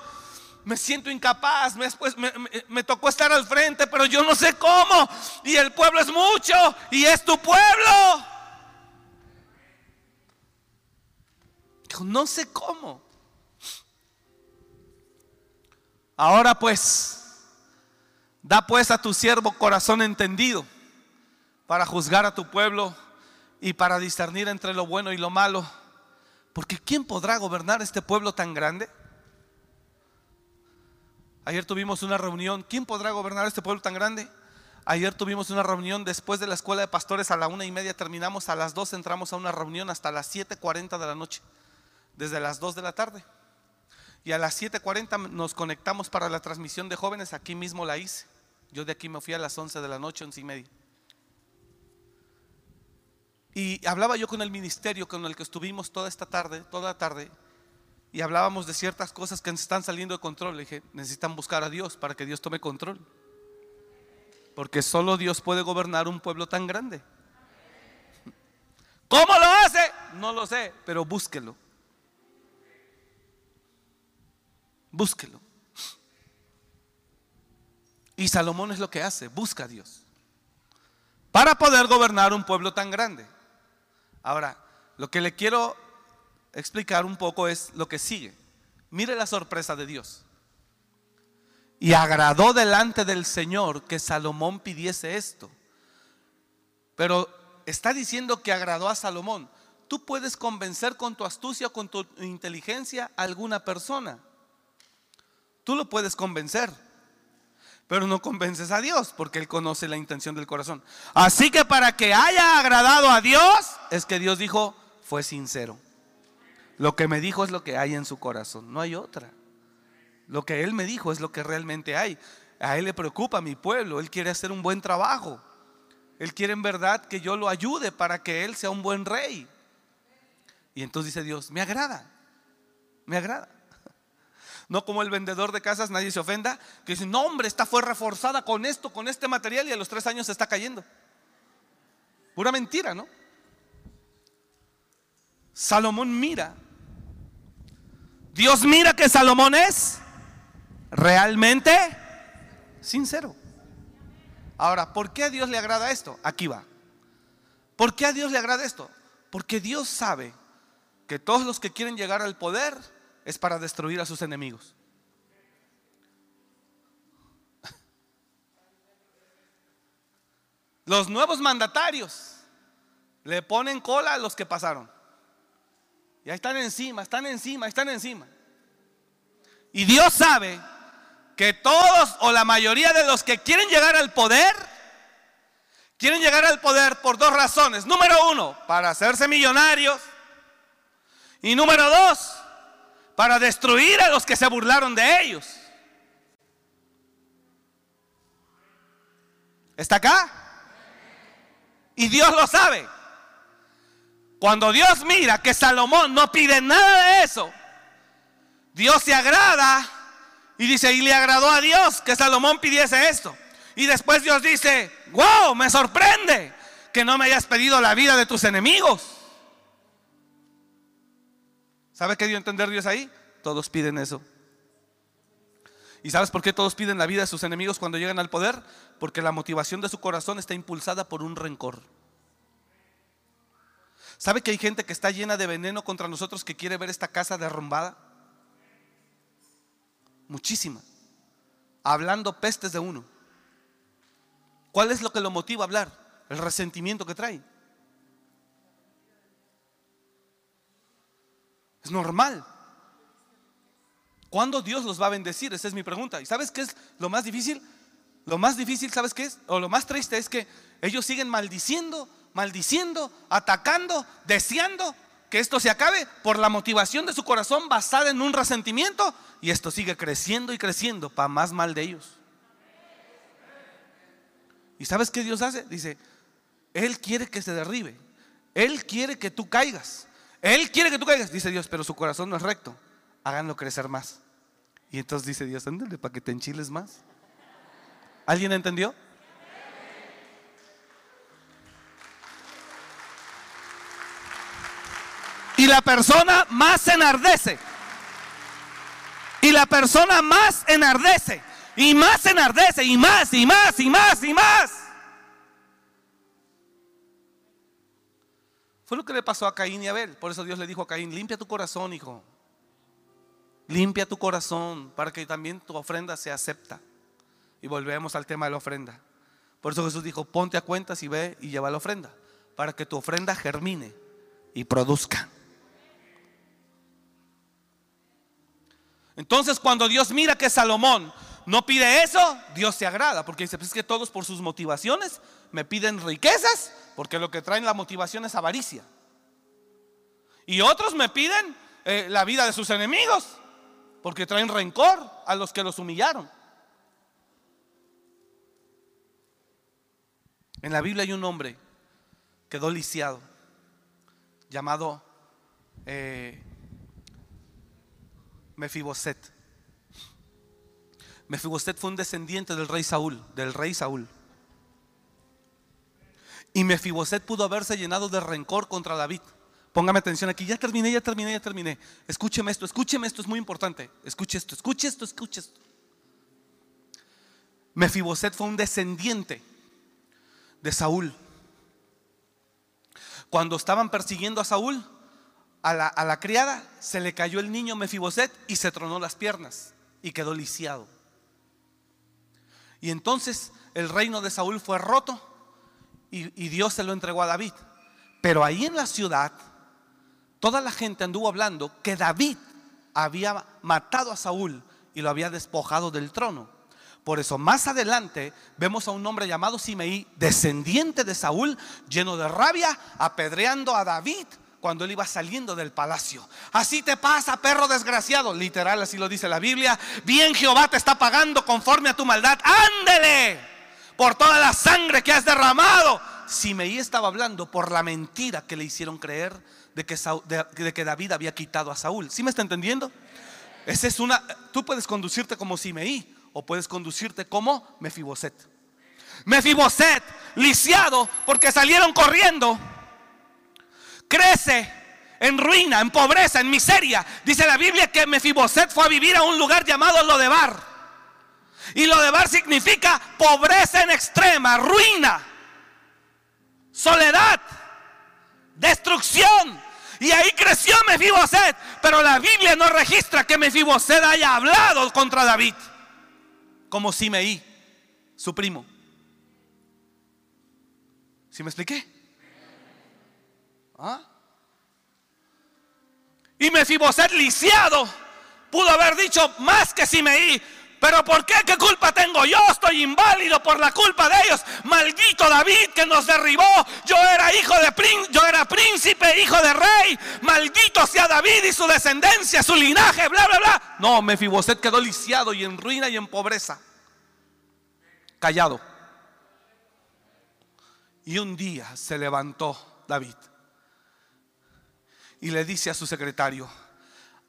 me siento incapaz, me, me, me, tocó estar al frente, pero yo no sé cómo. Y el pueblo es mucho, y es tu pueblo. No sé cómo. Ahora pues, da pues a tu siervo corazón entendido para juzgar a tu pueblo y para discernir entre lo bueno y lo malo. Porque ¿quién podrá gobernar este pueblo tan grande? Ayer tuvimos una reunión. ¿Quién podrá gobernar este pueblo tan grande? Ayer tuvimos una reunión después de la escuela de pastores a la una y media terminamos, a las dos entramos a una reunión hasta las 7.40 de la noche, desde las 2 de la tarde. Y a las 7.40 nos conectamos para la transmisión de jóvenes, aquí mismo la hice. Yo de aquí me fui a las 11 de la noche, 11 y media. Y hablaba yo con el ministerio con el que estuvimos toda esta tarde, toda la tarde, y hablábamos de ciertas cosas que están saliendo de control. Le dije, necesitan buscar a Dios para que Dios tome control. Porque solo Dios puede gobernar un pueblo tan grande. ¿Cómo lo hace? No lo sé, pero búsquelo. Búsquelo. Y Salomón es lo que hace, busca a Dios. Para poder gobernar un pueblo tan grande. Ahora, lo que le quiero explicar un poco es lo que sigue. Mire la sorpresa de Dios. Y agradó delante del Señor que Salomón pidiese esto. Pero está diciendo que agradó a Salomón. Tú puedes convencer con tu astucia o con tu inteligencia a alguna persona. Tú lo puedes convencer, pero no convences a Dios porque Él conoce la intención del corazón. Así que para que haya agradado a Dios, es que Dios dijo, fue sincero. Lo que me dijo es lo que hay en su corazón, no hay otra. Lo que Él me dijo es lo que realmente hay. A Él le preocupa mi pueblo, Él quiere hacer un buen trabajo. Él quiere en verdad que yo lo ayude para que Él sea un buen rey. Y entonces dice Dios, me agrada, me agrada. No como el vendedor de casas, nadie se ofenda, que dice, no hombre, esta fue reforzada con esto, con este material y a los tres años se está cayendo. Pura mentira, ¿no? Salomón mira. Dios mira que Salomón es realmente sincero. Ahora, ¿por qué a Dios le agrada esto? Aquí va. ¿Por qué a Dios le agrada esto? Porque Dios sabe que todos los que quieren llegar al poder es para destruir a sus enemigos. Los nuevos mandatarios le ponen cola a los que pasaron. Y ahí están encima, están encima, están encima. Y Dios sabe que todos o la mayoría de los que quieren llegar al poder, quieren llegar al poder por dos razones. Número uno, para hacerse millonarios. Y número dos, para destruir a los que se burlaron de ellos. ¿Está acá? Y Dios lo sabe. Cuando Dios mira que Salomón no pide nada de eso, Dios se agrada y dice, y le agradó a Dios que Salomón pidiese esto. Y después Dios dice, wow, me sorprende que no me hayas pedido la vida de tus enemigos. ¿Sabe qué dio a entender Dios ahí? Todos piden eso. ¿Y sabes por qué todos piden la vida de sus enemigos cuando llegan al poder? Porque la motivación de su corazón está impulsada por un rencor. ¿Sabe que hay gente que está llena de veneno contra nosotros que quiere ver esta casa derrumbada? Muchísima. Hablando pestes de uno. ¿Cuál es lo que lo motiva a hablar? El resentimiento que trae. Es normal. ¿Cuándo Dios los va a bendecir? Esa es mi pregunta. ¿Y sabes qué es lo más difícil? Lo más difícil, ¿sabes qué es? O lo más triste es que ellos siguen maldiciendo, maldiciendo, atacando, deseando que esto se acabe por la motivación de su corazón basada en un resentimiento y esto sigue creciendo y creciendo para más mal de ellos. ¿Y sabes qué Dios hace? Dice, Él quiere que se derribe, Él quiere que tú caigas, Él quiere que tú caigas, dice Dios, pero su corazón no es recto, háganlo crecer más. Y entonces dice Dios, ándale para que te enchiles más. ¿Alguien entendió? Y la persona más enardece. Y la persona más enardece. Y más enardece. Y más, y más, y más, y más. Fue lo que le pasó a Caín y Abel. Por eso Dios le dijo a Caín, limpia tu corazón, hijo. Limpia tu corazón para que también tu ofrenda se acepta. Y volvemos al tema de la ofrenda. Por eso Jesús dijo, ponte a cuentas y ve y lleva la ofrenda. Para que tu ofrenda germine y produzca. Entonces cuando Dios mira que Salomón no pide eso, Dios se agrada, porque dice, pues es que todos por sus motivaciones me piden riquezas, porque lo que traen la motivación es avaricia. Y otros me piden eh, la vida de sus enemigos, porque traen rencor a los que los humillaron. En la Biblia hay un hombre quedó lisiado, llamado eh, Mefiboset. Mefiboset fue un descendiente del rey Saúl, del rey Saúl. Y Mefiboset pudo haberse llenado de rencor contra David. Póngame atención aquí, ya terminé, ya terminé, ya terminé. Escúcheme esto, escúcheme esto, es muy importante. Escuche esto, escuche esto, escuche esto. Mefiboset fue un descendiente de Saúl. Cuando estaban persiguiendo a Saúl, a la, criada se le cayó el niño Mefiboset y se tronó las piernas y quedó lisiado. Y entonces el reino de Saúl fue roto y, Dios se lo entregó a David. Pero ahí en la ciudad, toda la gente anduvo hablando que David había matado a Saúl y lo había despojado del trono. Por eso más adelante vemos a un hombre llamado Simeí, descendiente de Saúl, lleno de rabia, apedreando a David cuando él iba saliendo del palacio. Así te pasa, perro desgraciado. Literal, así lo dice la Biblia. Bien Jehová te está pagando conforme a tu maldad. Ándele por toda la sangre que has derramado. Simeí estaba hablando por la mentira que le hicieron creer de que, de que David había quitado a Saúl. ¿Sí me está entendiendo? Esa es una. Tú puedes conducirte como Simeí o puedes conducirte como Mefiboset. Mefiboset, lisiado porque salieron corriendo crece en ruina, en pobreza, en miseria. Dice la Biblia que Mefiboset fue a vivir a un lugar llamado Lodebar. Y Lodebar significa pobreza en extrema, ruina, soledad, destrucción. Y ahí creció Mefiboset. Pero la Biblia no registra que Mefiboset haya hablado contra David. Como Simeí, su primo. ¿Sí me expliqué? ¿Ah? Y Mefiboset lisiado Pudo haber dicho más que Simeí. Pero ¿por qué? ¿Qué culpa tengo? Yo estoy inválido por la culpa de ellos. Maldito David que nos derribó. Yo era hijo de yo era príncipe, hijo de rey. Maldito sea David y su descendencia, su linaje, bla, bla, bla. No, Mefiboset quedó lisiado y en ruina y en pobreza. Callado. Y un día se levantó David y le dice a su secretario,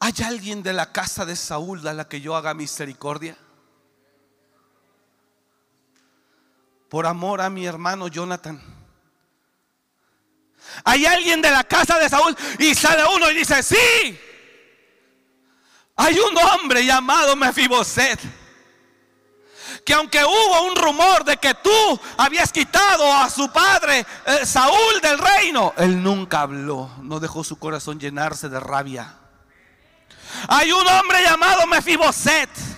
¿hay alguien de la casa de Saúl a la que yo haga misericordia? Por amor a mi hermano Jonathan. ¿Hay alguien de la casa de Saúl? Y sale uno y dice, sí. Hay un hombre llamado Mefiboset que aunque hubo un rumor de que tú habías quitado a su padre eh, Saúl del reino, él nunca habló, no dejó su corazón llenarse de rabia. Hay un hombre llamado Mefiboset.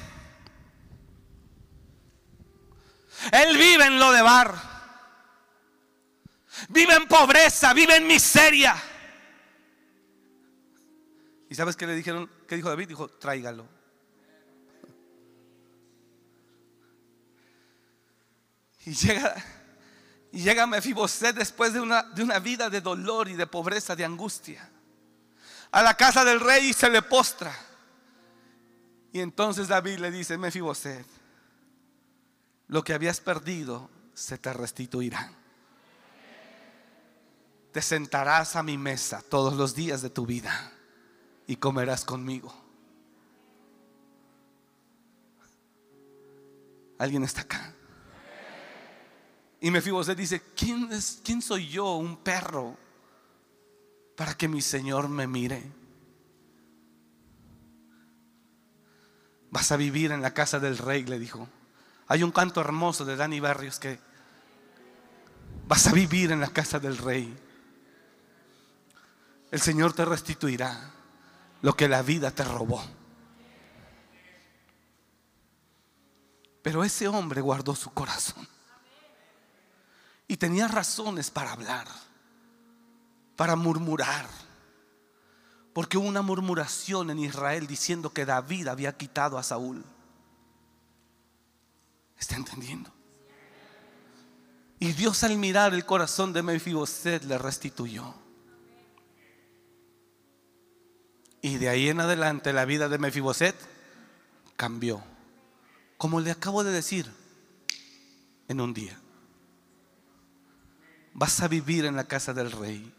Él vive en lo de bar. Vive en pobreza, vive en miseria. ¿Y sabes qué le dijeron? ¿Qué dijo David? Dijo, tráigalo. Y llega, y llega Mefiboset después de una, de una vida de dolor y de pobreza, de angustia, a la casa del rey y se le postra. Y entonces David le dice, Mefiboset, lo que habías perdido se te restituirá. Te sentarás a mi mesa todos los días de tu vida y comerás conmigo. ¿Alguien está acá? Y Mefiboset dice, ¿quién, ¿quién soy yo, un perro, para que mi Señor me mire? Vas a vivir en la casa del rey, le dijo. Hay un canto hermoso de Dani Barrios que vas a vivir en la casa del rey. El Señor te restituirá lo que la vida te robó. Pero ese hombre guardó su corazón. Y tenía razones para hablar, para murmurar. Porque hubo una murmuración en Israel diciendo que David había quitado a Saúl. ¿Está entendiendo? Y Dios al mirar el corazón de Mefiboset le restituyó. Y de ahí en adelante la vida de Mefiboset cambió. Como le acabo de decir, en un día vas a vivir en la casa del rey.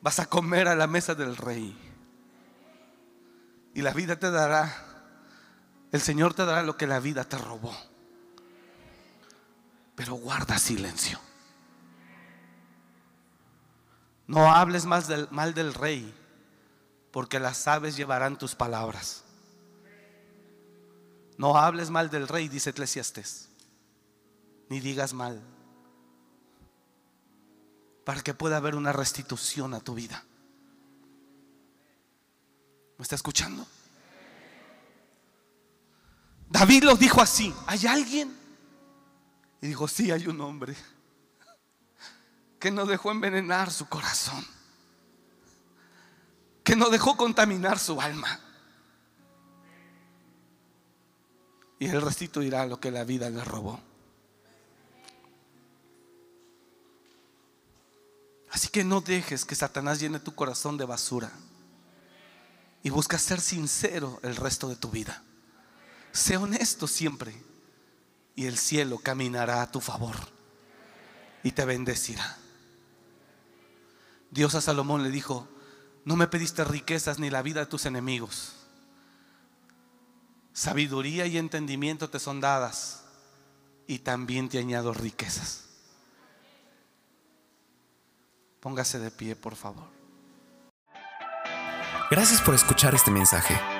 Vas a comer a la mesa del rey. Y la vida te dará, el Señor te dará lo que la vida te robó. Pero guarda silencio. No hables más del, mal del rey, porque las aves llevarán tus palabras. No hables mal del rey, dice Eclesiastes, ni digas mal para que pueda haber una restitución a tu vida. ¿Me está escuchando? David lo dijo así, ¿hay alguien? Y dijo, sí, hay un hombre que no dejó envenenar su corazón, que no dejó contaminar su alma. Y él restituirá lo que la vida le robó. Así que no dejes que Satanás llene tu corazón de basura. Y busca ser sincero el resto de tu vida. Sé honesto siempre. Y el cielo caminará a tu favor. Y te bendecirá. Dios a Salomón le dijo, no me pediste riquezas ni la vida de tus enemigos. Sabiduría y entendimiento te son dadas. Y también te añado riquezas. Póngase de pie, por favor. Gracias por escuchar este mensaje.